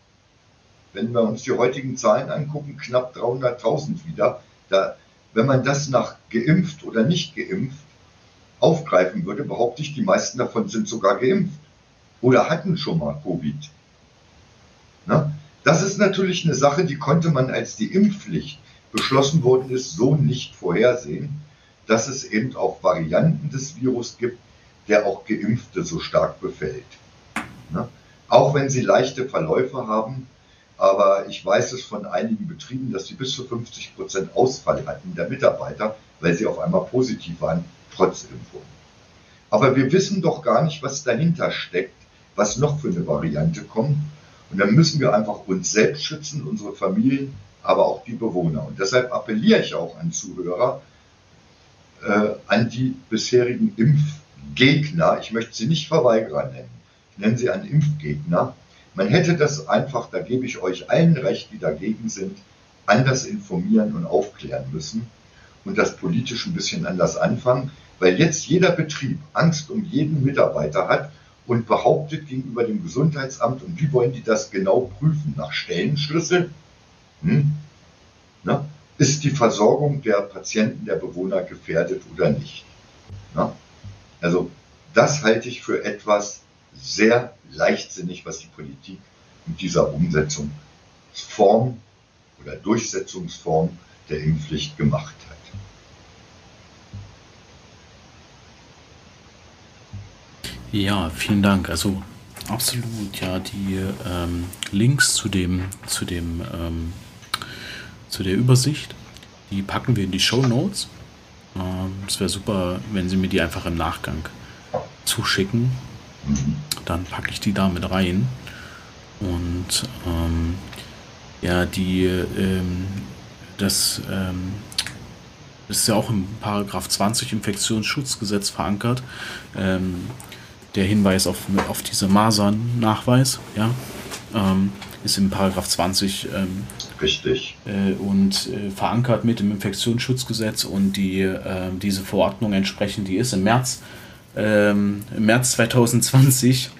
wenn wir uns die heutigen Zahlen angucken, knapp 300.000 wieder. Da, wenn man das nach geimpft oder nicht geimpft aufgreifen würde, behaupte ich, die meisten davon sind sogar geimpft oder hatten schon mal Covid. Na? Das ist natürlich eine Sache, die konnte man, als die Impfpflicht beschlossen worden ist, so nicht vorhersehen, dass es eben auch Varianten des Virus gibt, der auch Geimpfte so stark befällt. Na? Auch wenn sie leichte Verläufe haben, aber ich weiß es von einigen Betrieben, dass sie bis zu 50 Prozent Ausfall hatten der Mitarbeiter, weil sie auf einmal positiv waren, trotz Impfung. Aber wir wissen doch gar nicht, was dahinter steckt, was noch für eine Variante kommt. Und dann müssen wir einfach uns selbst schützen, unsere Familien, aber auch die Bewohner. Und deshalb appelliere ich auch an Zuhörer, äh, an die bisherigen Impfgegner, ich möchte sie nicht Verweigerer nennen, ich nenne sie an Impfgegner, man hätte das einfach, da gebe ich euch allen recht, die dagegen sind, anders informieren und aufklären müssen und das politisch ein bisschen anders anfangen, weil jetzt jeder Betrieb Angst um jeden Mitarbeiter hat und behauptet gegenüber dem Gesundheitsamt, und wie wollen die das genau prüfen? Nach Stellenschlüssel? Hm? Na? Ist die Versorgung der Patienten, der Bewohner gefährdet oder nicht? Na? Also das halte ich für etwas sehr leichtsinnig, was die Politik mit dieser Umsetzungsform oder Durchsetzungsform der Impfpflicht gemacht hat. Ja, vielen Dank. Also absolut, ja, die ähm, Links zu dem, zu dem, ähm, zu der Übersicht, die packen wir in die Show Notes. Ähm, es wäre super, wenn Sie mir die einfach im Nachgang zuschicken. Dann packe ich die da mit rein. Und ähm, ja, die, ähm, das, ähm, das ist ja auch im Paragraph 20 Infektionsschutzgesetz verankert. Ähm, der Hinweis auf, auf diese Masern-Nachweis, ja, ähm, ist im Paragraph 20 ähm, Richtig. Äh, und äh, verankert mit dem Infektionsschutzgesetz und die, äh, diese Verordnung entsprechend, die ist im März, ähm, im März 2020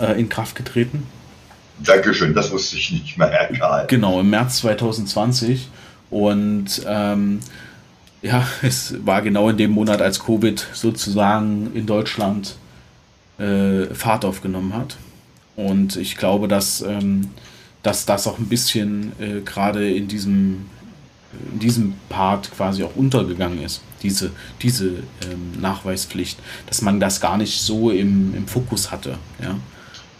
äh, in Kraft getreten. Dankeschön, das wusste ich nicht mehr, Herr Karl. Genau, im März 2020 und ähm, ja, es war genau in dem Monat, als Covid sozusagen in Deutschland äh, Fahrt aufgenommen hat. Und ich glaube, dass, ähm, dass das auch ein bisschen äh, gerade in diesem, in diesem Part quasi auch untergegangen ist, diese, diese ähm, Nachweispflicht, dass man das gar nicht so im, im Fokus hatte. Ja?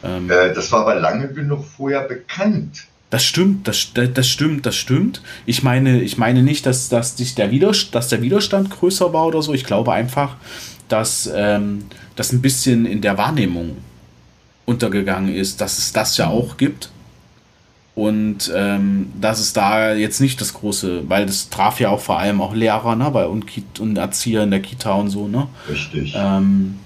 Ähm, äh, das war aber lange genug vorher bekannt. Das stimmt, das, das stimmt, das stimmt. Ich meine, ich meine nicht, dass, dass, sich der Widerstand, dass der Widerstand größer war oder so. Ich glaube einfach, dass ähm, das ein bisschen in der Wahrnehmung untergegangen ist, dass es das ja auch gibt. Und ähm, dass es da jetzt nicht das große, weil das traf ja auch vor allem auch Lehrer, ne, bei und, und Erzieher in der Kita und so, ne? Richtig. Ähm,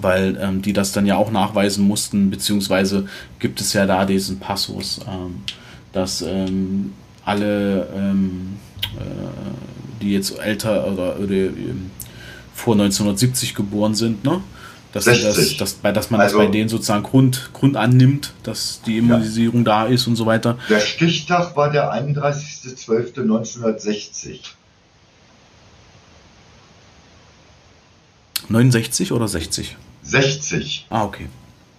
weil ähm, die das dann ja auch nachweisen mussten, beziehungsweise gibt es ja da diesen Passus, ähm, dass ähm, alle, ähm, äh, die jetzt älter oder, oder ähm, vor 1970 geboren sind, ne? Dass, das, dass, dass man also, das bei denen sozusagen Grund, Grund annimmt, dass die Immunisierung ja. da ist und so weiter. Der Stichtag war der 31.12.1960. 69 oder 60? 60. Ah, okay.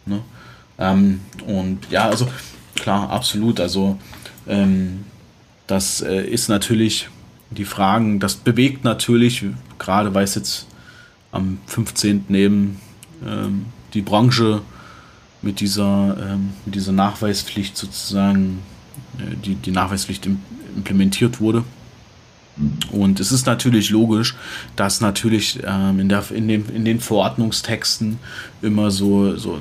Ne? Ähm, und ja, also klar, absolut. Also ähm, das äh, ist natürlich die Fragen, das bewegt natürlich, gerade weil es jetzt am 15. eben ähm, die Branche mit dieser, ähm, mit dieser Nachweispflicht sozusagen, äh, die, die Nachweispflicht im, implementiert wurde. Und es ist natürlich logisch, dass natürlich ähm, in, der, in, dem, in den Verordnungstexten immer so, so,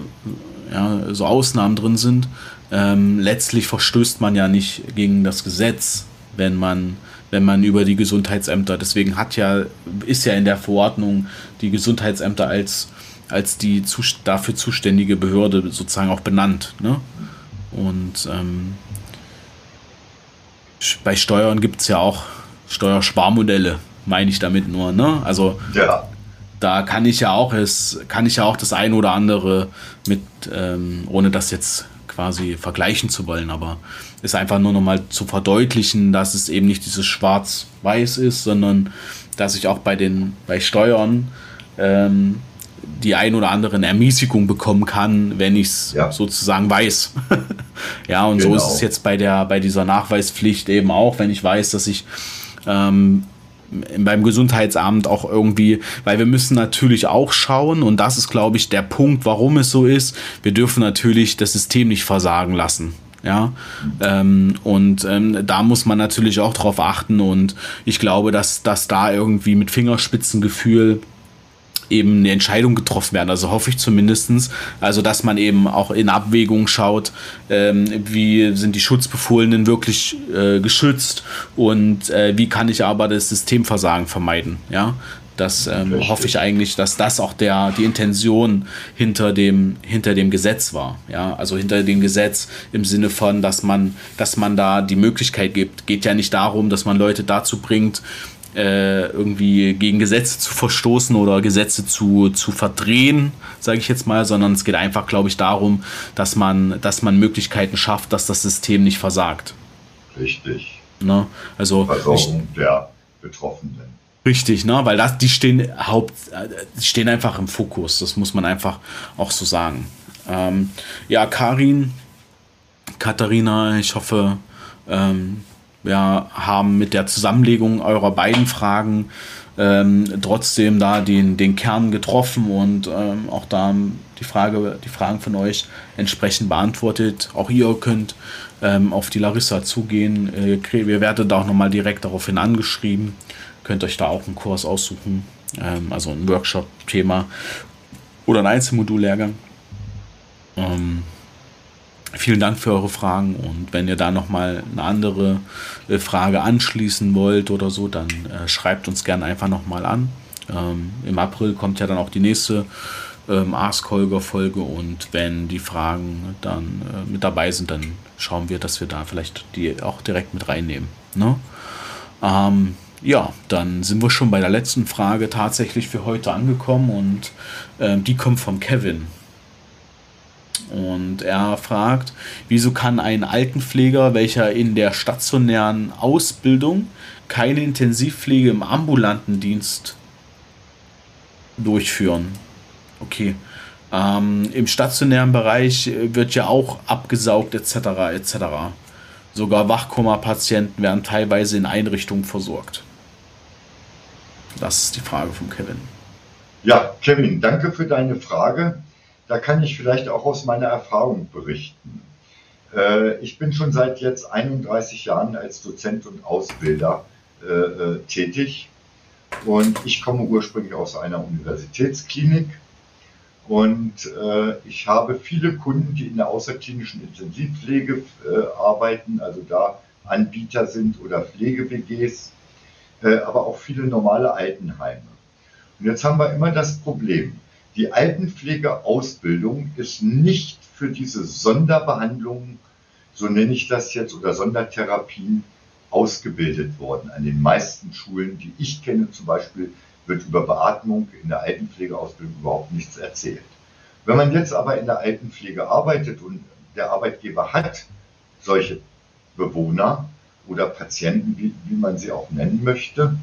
ja, so Ausnahmen drin sind. Ähm, letztlich verstößt man ja nicht gegen das Gesetz, wenn man, wenn man über die Gesundheitsämter, deswegen hat ja, ist ja in der Verordnung die Gesundheitsämter als, als die zu, dafür zuständige Behörde sozusagen auch benannt. Ne? Und ähm, bei Steuern gibt es ja auch Steuersparmodelle, meine ich damit nur. Ne? Also ja. da kann ich ja auch es, kann ich ja auch das ein oder andere mit, ähm, ohne das jetzt quasi vergleichen zu wollen, aber ist einfach nur nochmal zu verdeutlichen, dass es eben nicht dieses Schwarz-Weiß ist, sondern dass ich auch bei den bei Steuern ähm, die ein oder andere Ermäßigung bekommen kann, wenn ich es ja. sozusagen weiß. ja, und genau. so ist es jetzt bei der bei dieser Nachweispflicht eben auch, wenn ich weiß, dass ich ähm, beim Gesundheitsamt auch irgendwie, weil wir müssen natürlich auch schauen und das ist, glaube ich, der Punkt, warum es so ist. Wir dürfen natürlich das System nicht versagen lassen. Ja, ähm, und ähm, da muss man natürlich auch drauf achten und ich glaube, dass, dass da irgendwie mit Fingerspitzengefühl eben eine Entscheidung getroffen werden. Also hoffe ich zumindestens. Also dass man eben auch in Abwägung schaut, ähm, wie sind die Schutzbefohlenen wirklich äh, geschützt und äh, wie kann ich aber das Systemversagen vermeiden. Ja, das ähm, hoffe ich eigentlich, dass das auch der, die Intention hinter dem, hinter dem Gesetz war. Ja, also hinter dem Gesetz im Sinne von, dass man, dass man da die Möglichkeit gibt. Geht ja nicht darum, dass man Leute dazu bringt, äh, irgendwie gegen Gesetze zu verstoßen oder Gesetze zu, zu verdrehen, sage ich jetzt mal, sondern es geht einfach, glaube ich, darum, dass man, dass man Möglichkeiten schafft, dass das System nicht versagt. Richtig. Ne? Also Versorgung der Betroffenen. Richtig, ne? Weil das, die stehen Haupt, die stehen einfach im Fokus. Das muss man einfach auch so sagen. Ähm, ja, Karin, Katharina, ich hoffe, ähm, wir haben mit der Zusammenlegung eurer beiden Fragen ähm, trotzdem da den, den Kern getroffen und ähm, auch da die, Frage, die Fragen von euch entsprechend beantwortet. Auch ihr könnt ähm, auf die Larissa zugehen. Äh, wir werden da auch nochmal direkt daraufhin angeschrieben könnt euch da auch einen Kurs aussuchen, ähm, also ein Workshop-Thema oder ein Einzelmodullehrgang. Ähm, vielen Dank für eure Fragen und wenn ihr da nochmal eine andere äh, Frage anschließen wollt oder so, dann äh, schreibt uns gerne einfach nochmal an. Ähm, Im April kommt ja dann auch die nächste ähm, Ask Holger Folge und wenn die Fragen dann äh, mit dabei sind, dann schauen wir, dass wir da vielleicht die auch direkt mit reinnehmen. Ne? Ähm, ja, dann sind wir schon bei der letzten Frage tatsächlich für heute angekommen und äh, die kommt vom Kevin. Und er fragt, wieso kann ein Altenpfleger, welcher in der stationären Ausbildung keine Intensivpflege im ambulanten Dienst durchführen? Okay. Ähm, Im stationären Bereich wird ja auch abgesaugt etc. etc. Sogar Wachkoma-Patienten werden teilweise in Einrichtungen versorgt. Das ist die Frage von Kevin. Ja, Kevin, danke für deine Frage. Da kann ich vielleicht auch aus meiner Erfahrung berichten. Äh, ich bin schon seit jetzt 31 Jahren als Dozent und Ausbilder äh, äh, tätig und ich komme ursprünglich aus einer Universitätsklinik und ich habe viele Kunden, die in der außerklinischen Intensivpflege arbeiten, also da Anbieter sind oder Pflege-WGs aber auch viele normale Altenheime. Und jetzt haben wir immer das Problem, die Altenpflegeausbildung ist nicht für diese Sonderbehandlungen, so nenne ich das jetzt, oder Sondertherapien ausgebildet worden. An den meisten Schulen, die ich kenne zum Beispiel, wird über Beatmung in der Altenpflegeausbildung überhaupt nichts erzählt. Wenn man jetzt aber in der Altenpflege arbeitet und der Arbeitgeber hat solche Bewohner, oder Patienten, wie, wie man sie auch nennen möchte,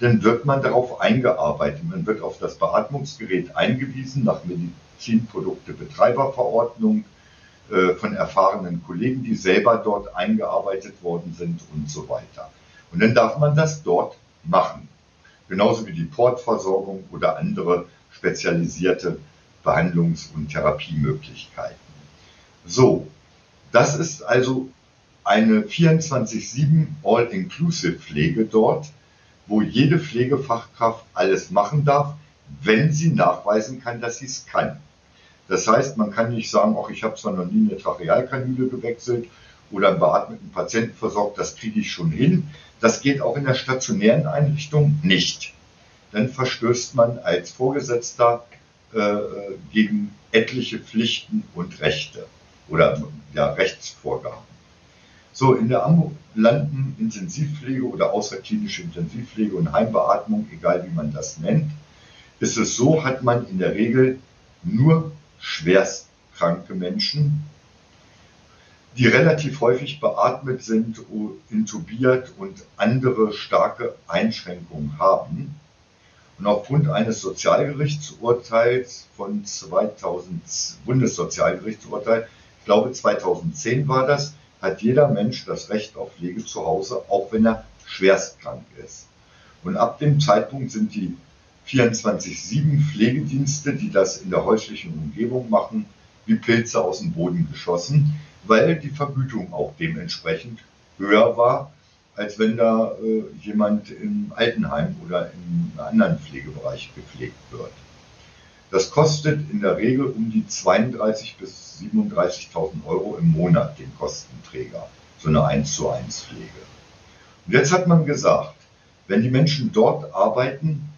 dann wird man darauf eingearbeitet. Man wird auf das Beatmungsgerät eingewiesen nach Medizinproduktebetreiberverordnung äh, von erfahrenen Kollegen, die selber dort eingearbeitet worden sind und so weiter. Und dann darf man das dort machen. Genauso wie die Portversorgung oder andere spezialisierte Behandlungs- und Therapiemöglichkeiten. So, das ist also eine 24-7 All-Inclusive-Pflege dort, wo jede Pflegefachkraft alles machen darf, wenn sie nachweisen kann, dass sie es kann. Das heißt, man kann nicht sagen, auch ich habe zwar noch nie eine Trachealkanüle gewechselt oder einen beatmeten Patienten versorgt, das kriege ich schon hin. Das geht auch in der stationären Einrichtung nicht. Dann verstößt man als Vorgesetzter äh, gegen etliche Pflichten und Rechte oder ja, Rechtsvorgaben. So, in der ambulanten Intensivpflege oder außerklinische Intensivpflege und Heimbeatmung, egal wie man das nennt, ist es so, hat man in der Regel nur schwerstkranke Menschen, die relativ häufig beatmet sind, intubiert und andere starke Einschränkungen haben. Und aufgrund eines Sozialgerichtsurteils von 2000, Bundessozialgerichtsurteil, ich glaube 2010 war das, hat jeder Mensch das Recht auf Pflege zu Hause, auch wenn er schwerstkrank ist. Und ab dem Zeitpunkt sind die 24-7 Pflegedienste, die das in der häuslichen Umgebung machen, wie Pilze aus dem Boden geschossen, weil die Vergütung auch dementsprechend höher war, als wenn da äh, jemand im Altenheim oder im anderen Pflegebereich gepflegt wird. Das kostet in der Regel um die 32.000 bis 37.000 Euro im Monat den Kostenträger, so eine 1 zu 1 Pflege. Und jetzt hat man gesagt, wenn die Menschen dort arbeiten,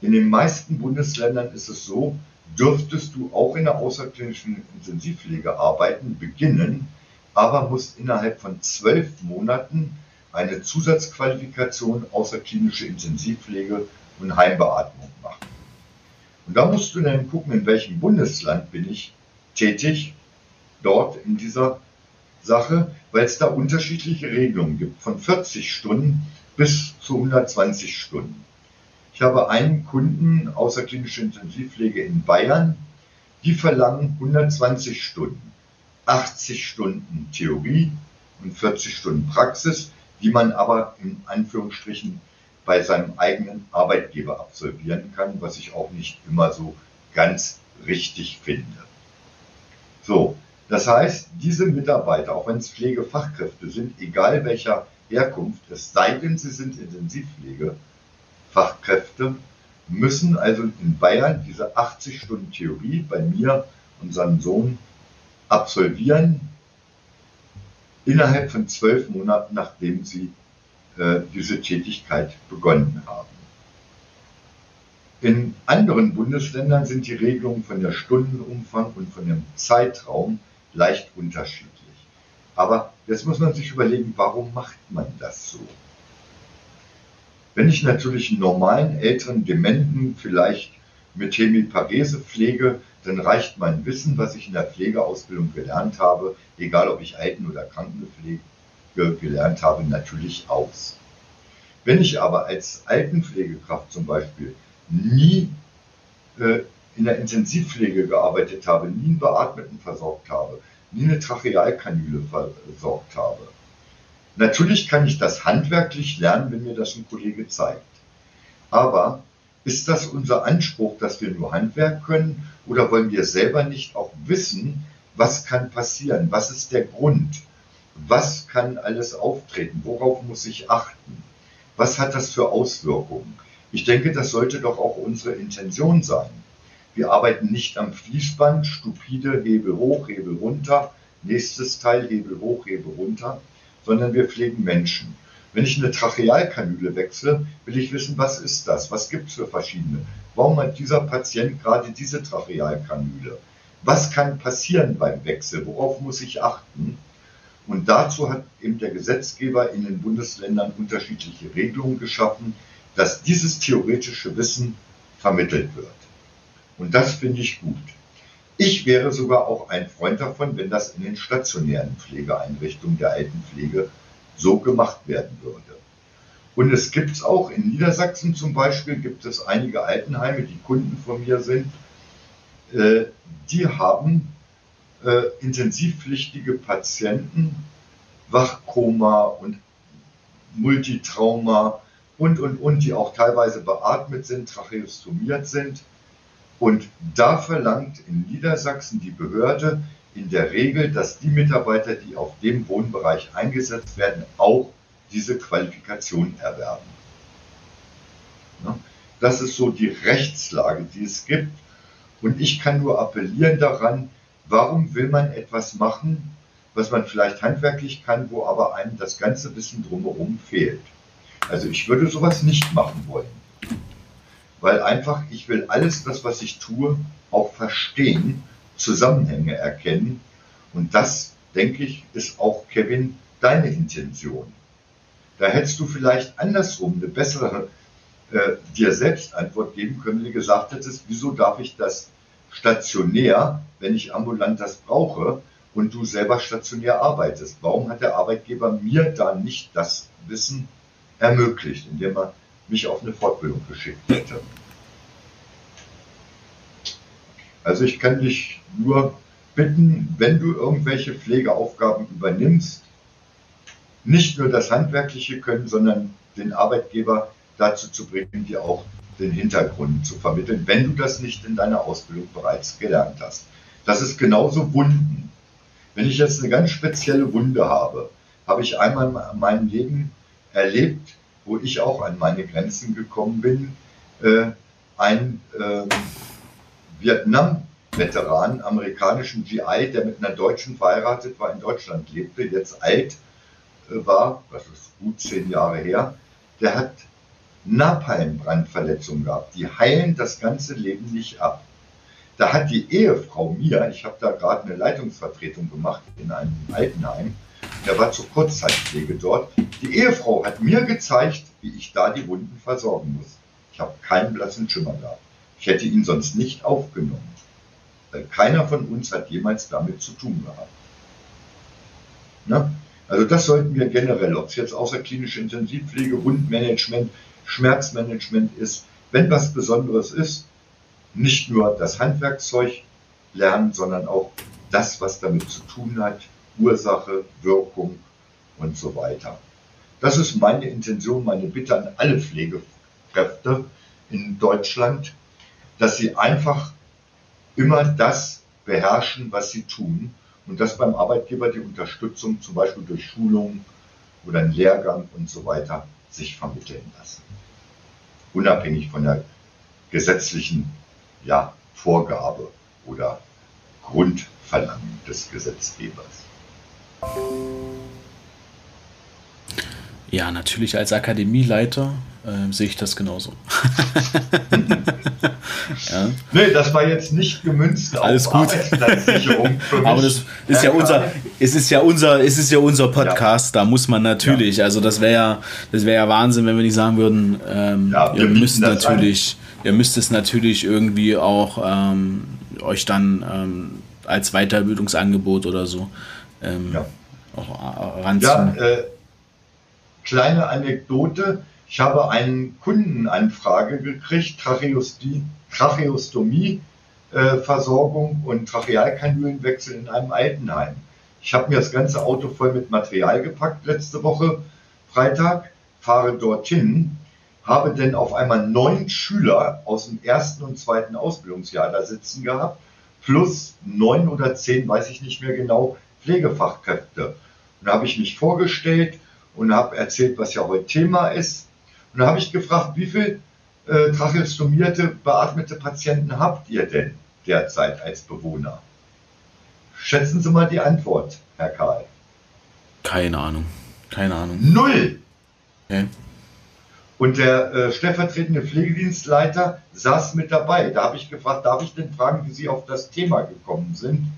in den meisten Bundesländern ist es so, dürftest du auch in der außerklinischen Intensivpflege arbeiten, beginnen, aber musst innerhalb von zwölf Monaten eine Zusatzqualifikation außerklinische Intensivpflege und Heimbeatmung machen. Und da musst du dann gucken, in welchem Bundesland bin ich tätig, dort in dieser Sache, weil es da unterschiedliche Regelungen gibt, von 40 Stunden bis zu 120 Stunden. Ich habe einen Kunden außerklinische Intensivpflege in Bayern, die verlangen 120 Stunden, 80 Stunden Theorie und 40 Stunden Praxis, die man aber in Anführungsstrichen bei seinem eigenen Arbeitgeber absolvieren kann, was ich auch nicht immer so ganz richtig finde. So, das heißt, diese Mitarbeiter, auch wenn es Pflegefachkräfte sind, egal welcher Herkunft, es sei denn, sie sind Intensivpflegefachkräfte, müssen also in Bayern diese 80 Stunden Theorie bei mir, unserem Sohn, absolvieren, innerhalb von zwölf Monaten, nachdem sie diese Tätigkeit begonnen haben. In anderen Bundesländern sind die Regelungen von der Stundenumfang und von dem Zeitraum leicht unterschiedlich. Aber jetzt muss man sich überlegen, warum macht man das so? Wenn ich natürlich einen normalen älteren Dementen vielleicht mit Hemiparese pflege, dann reicht mein Wissen, was ich in der Pflegeausbildung gelernt habe, egal ob ich Alten- oder Krankenpflege gelernt habe, natürlich aus. Wenn ich aber als Altenpflegekraft zum Beispiel nie äh, in der Intensivpflege gearbeitet habe, nie einen Beatmeten versorgt habe, nie eine Trachealkanüle versorgt habe. Natürlich kann ich das handwerklich lernen, wenn mir das ein Kollege zeigt. Aber ist das unser Anspruch, dass wir nur Handwerk können oder wollen wir selber nicht auch wissen, was kann passieren, was ist der Grund, was kann alles auftreten, worauf muss ich achten, was hat das für Auswirkungen. Ich denke, das sollte doch auch unsere Intention sein. Wir arbeiten nicht am Fließband, stupide Hebel hoch, Hebel runter, nächstes Teil Hebel hoch, Hebel runter, sondern wir pflegen Menschen. Wenn ich eine Trachealkanüle wechsle, will ich wissen, was ist das? Was gibt es für verschiedene? Warum hat dieser Patient gerade diese Trachealkanüle? Was kann passieren beim Wechsel? Worauf muss ich achten? Und dazu hat eben der Gesetzgeber in den Bundesländern unterschiedliche Regelungen geschaffen, dass dieses theoretische Wissen vermittelt wird. Und das finde ich gut. Ich wäre sogar auch ein Freund davon, wenn das in den stationären Pflegeeinrichtungen der Altenpflege so gemacht werden würde. Und es gibt es auch in Niedersachsen zum Beispiel, gibt es einige Altenheime, die Kunden von mir sind, äh, die haben äh, intensivpflichtige Patienten, Wachkoma und Multitrauma und, und, und, die auch teilweise beatmet sind, tracheostomiert sind und da verlangt in Niedersachsen die Behörde in der Regel, dass die Mitarbeiter, die auf dem Wohnbereich eingesetzt werden, auch diese Qualifikation erwerben. Das ist so die Rechtslage, die es gibt. Und ich kann nur appellieren daran, warum will man etwas machen, was man vielleicht handwerklich kann, wo aber einem das ganze Wissen drumherum fehlt. Also ich würde sowas nicht machen wollen weil einfach ich will alles das, was ich tue, auch verstehen, Zusammenhänge erkennen. Und das, denke ich, ist auch, Kevin, deine Intention. Da hättest du vielleicht andersrum eine bessere äh, dir selbst Antwort geben können, wenn du gesagt hättest, wieso darf ich das stationär, wenn ich ambulant das brauche und du selber stationär arbeitest? Warum hat der Arbeitgeber mir da nicht das Wissen ermöglicht, indem er mich auf eine Fortbildung geschickt hätte. Also ich kann dich nur bitten, wenn du irgendwelche Pflegeaufgaben übernimmst, nicht nur das handwerkliche Können, sondern den Arbeitgeber dazu zu bringen, dir auch den Hintergrund zu vermitteln, wenn du das nicht in deiner Ausbildung bereits gelernt hast. Das ist genauso Wunden. Wenn ich jetzt eine ganz spezielle Wunde habe, habe ich einmal in meinem Leben erlebt, wo ich auch an meine Grenzen gekommen bin, äh, ein äh, Vietnam-Veteran, amerikanischen GI, der mit einer Deutschen verheiratet war, in Deutschland lebte, jetzt alt äh, war, das ist gut zehn Jahre her, der hat Napalm-Brandverletzungen gehabt. Die heilen das ganze Leben nicht ab. Da hat die Ehefrau mir, ich habe da gerade eine Leitungsvertretung gemacht in einem Altenheim, der war zur Kurzzeitpflege dort. Die Ehefrau hat mir gezeigt, wie ich da die Wunden versorgen muss. Ich habe keinen blassen Schimmer gehabt. Ich hätte ihn sonst nicht aufgenommen. Weil keiner von uns hat jemals damit zu tun gehabt. Ne? Also das sollten wir generell, ob es jetzt außerklinische Intensivpflege, Wundmanagement, Schmerzmanagement ist, wenn was Besonderes ist, nicht nur das Handwerkszeug lernen, sondern auch das, was damit zu tun hat, Ursache, Wirkung und so weiter. Das ist meine Intention, meine Bitte an alle Pflegekräfte in Deutschland, dass sie einfach immer das beherrschen, was sie tun und dass beim Arbeitgeber die Unterstützung zum Beispiel durch Schulungen oder einen Lehrgang und so weiter sich vermitteln lassen. Unabhängig von der gesetzlichen ja, Vorgabe oder Grundverlangen des Gesetzgebers. Ja, natürlich als Akademieleiter äh, sehe ich das genauso. ja. Nee, das war jetzt nicht gemünzt Alles auf gut. Arbeitsplatzsicherung. Aber das ist ja unser, es ist ja unser, es ist ja unser Podcast, ja. da muss man natürlich, also das wäre ja, das wäre ja Wahnsinn, wenn wir nicht sagen würden, ähm, ja, ihr müsst natürlich, an. Ihr müsst es natürlich irgendwie auch ähm, euch dann ähm, als Weiterbildungsangebot oder so ähm, ja. auch ranziehen. Ja, äh, kleine Anekdote. Ich habe eine Kundenanfrage gekriegt, Tracheostomie, Tracheostomie äh, Versorgung und Trachealkanülenwechsel in einem Altenheim. Ich habe mir das ganze Auto voll mit Material gepackt letzte Woche, Freitag, fahre dorthin, habe denn auf einmal neun Schüler aus dem ersten und zweiten Ausbildungsjahr da sitzen gehabt, plus neun oder zehn, weiß ich nicht mehr genau, Pflegefachkräfte. Und da habe ich mich vorgestellt und habe erzählt, was ja heute Thema ist. Und da habe ich gefragt, wie viele äh, tracheostomierte, beatmete Patienten habt ihr denn derzeit als Bewohner? Schätzen Sie mal die Antwort, Herr Karl. Keine Ahnung. Keine Ahnung. Null! Okay. Und der äh, stellvertretende Pflegedienstleiter saß mit dabei. Da habe ich gefragt, darf ich denn fragen, wie Sie auf das Thema gekommen sind?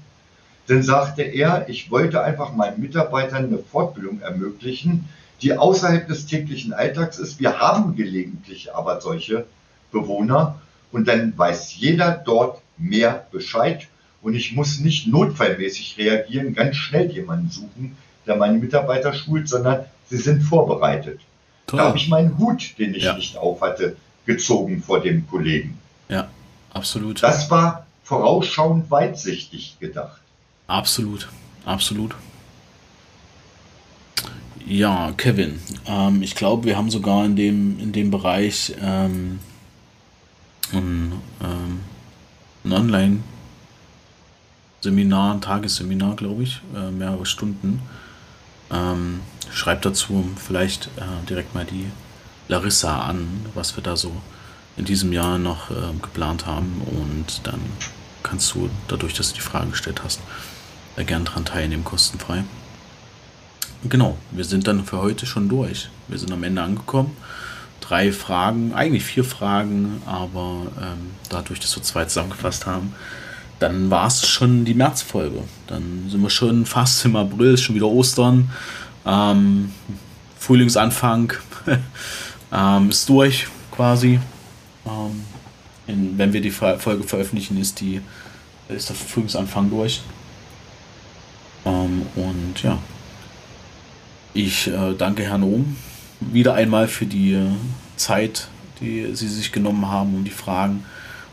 Dann sagte er, ich wollte einfach meinen Mitarbeitern eine Fortbildung ermöglichen, die außerhalb des täglichen Alltags ist. Wir haben gelegentlich aber solche Bewohner und dann weiß jeder dort mehr Bescheid und ich muss nicht notfallmäßig reagieren, ganz schnell jemanden suchen, der meine Mitarbeiter schult, sondern sie sind vorbereitet. Toll. Da habe ich meinen Hut, den ich ja. nicht aufhatte, gezogen vor dem Kollegen. Ja, absolut. Das war vorausschauend weitsichtig gedacht. Absolut, absolut. Ja, Kevin, ähm, ich glaube, wir haben sogar in dem, in dem Bereich ähm, ein, ähm, ein Online-Seminar, ein Tagesseminar, glaube ich, äh, mehrere Stunden. Ähm, schreibt dazu vielleicht äh, direkt mal die Larissa an, was wir da so in diesem Jahr noch äh, geplant haben und dann kannst du, dadurch, dass du die Frage gestellt hast, da gern dran teilnehmen, kostenfrei. Genau, wir sind dann für heute schon durch. Wir sind am Ende angekommen. Drei Fragen, eigentlich vier Fragen, aber ähm, dadurch, dass wir zwei zusammengefasst haben, dann war es schon die Märzfolge. Dann sind wir schon fast im April, ist schon wieder Ostern. Ähm, Frühlingsanfang ähm, ist durch quasi. Ähm, in, wenn wir die Folge veröffentlichen, ist, die, ist der Frühlingsanfang durch. Ähm, und ja, ich äh, danke Herrn Ohm wieder einmal für die äh, Zeit, die Sie sich genommen haben, um die Fragen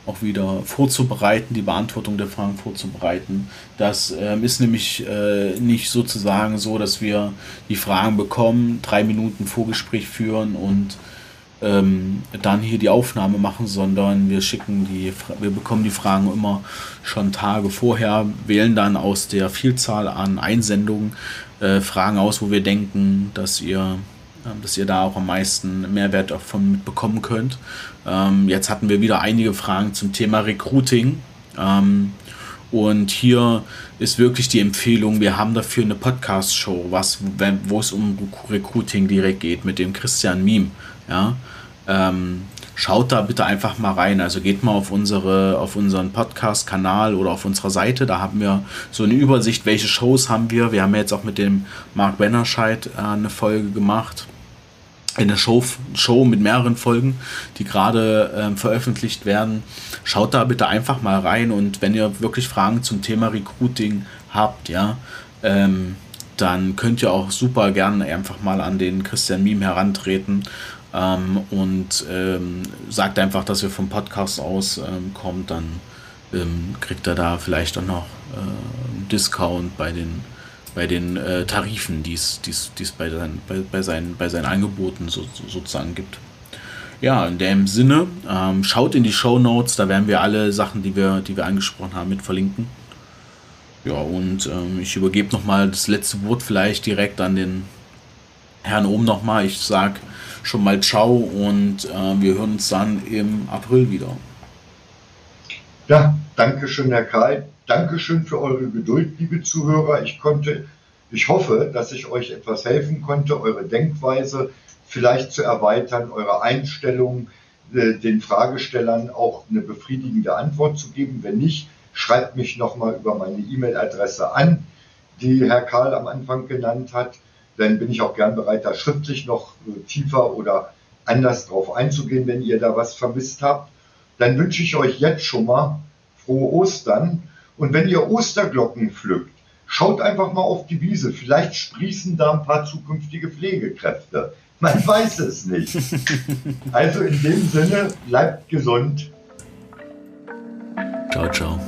auch wieder vorzubereiten, die Beantwortung der Fragen vorzubereiten. Das ähm, ist nämlich äh, nicht sozusagen so, dass wir die Fragen bekommen, drei Minuten Vorgespräch führen und ähm, dann hier die Aufnahme machen, sondern wir schicken die, wir bekommen die Fragen immer schon Tage vorher, wählen dann aus der Vielzahl an Einsendungen äh, Fragen aus, wo wir denken, dass ihr ähm, dass ihr da auch am meisten Mehrwert davon mitbekommen könnt. Ähm, jetzt hatten wir wieder einige Fragen zum Thema Recruiting. Ähm, und hier ist wirklich die Empfehlung, wir haben dafür eine Podcast-Show, wo es um Recruiting direkt geht, mit dem Christian Miem. Ja? Ähm, schaut da bitte einfach mal rein. Also geht mal auf, unsere, auf unseren Podcast-Kanal oder auf unserer Seite. Da haben wir so eine Übersicht, welche Shows haben wir. Wir haben jetzt auch mit dem Mark Bennerscheid äh, eine Folge gemacht eine Show, Show mit mehreren Folgen, die gerade ähm, veröffentlicht werden. Schaut da bitte einfach mal rein und wenn ihr wirklich Fragen zum Thema Recruiting habt, ja, ähm, dann könnt ihr auch super gerne einfach mal an den Christian Miem herantreten ähm, und ähm, sagt einfach, dass ihr vom Podcast aus ähm, kommt, dann ähm, kriegt er da vielleicht auch noch äh, einen Discount bei den bei den äh, Tarifen, die es bei, bei, bei, seinen, bei seinen Angeboten so, so, sozusagen gibt. Ja, in dem Sinne, ähm, schaut in die Show Notes, da werden wir alle Sachen, die wir, die wir angesprochen haben, mit verlinken. Ja, und ähm, ich übergebe nochmal das letzte Wort vielleicht direkt an den Herrn oben nochmal. Ich sage schon mal Ciao und äh, wir hören uns dann im April wieder. Ja, danke schön, Herr Kai. Dankeschön für eure Geduld, liebe Zuhörer. Ich konnte, ich hoffe, dass ich euch etwas helfen konnte, eure Denkweise vielleicht zu erweitern, eure Einstellung, äh, den Fragestellern auch eine befriedigende Antwort zu geben. Wenn nicht, schreibt mich nochmal über meine E-Mail-Adresse an, die Herr Karl am Anfang genannt hat. Dann bin ich auch gern bereit, da schriftlich noch äh, tiefer oder anders drauf einzugehen, wenn ihr da was vermisst habt. Dann wünsche ich euch jetzt schon mal frohe Ostern und wenn ihr Osterglocken pflückt, schaut einfach mal auf die Wiese. Vielleicht sprießen da ein paar zukünftige Pflegekräfte. Man weiß es nicht. Also in dem Sinne, bleibt gesund. Ciao, ciao.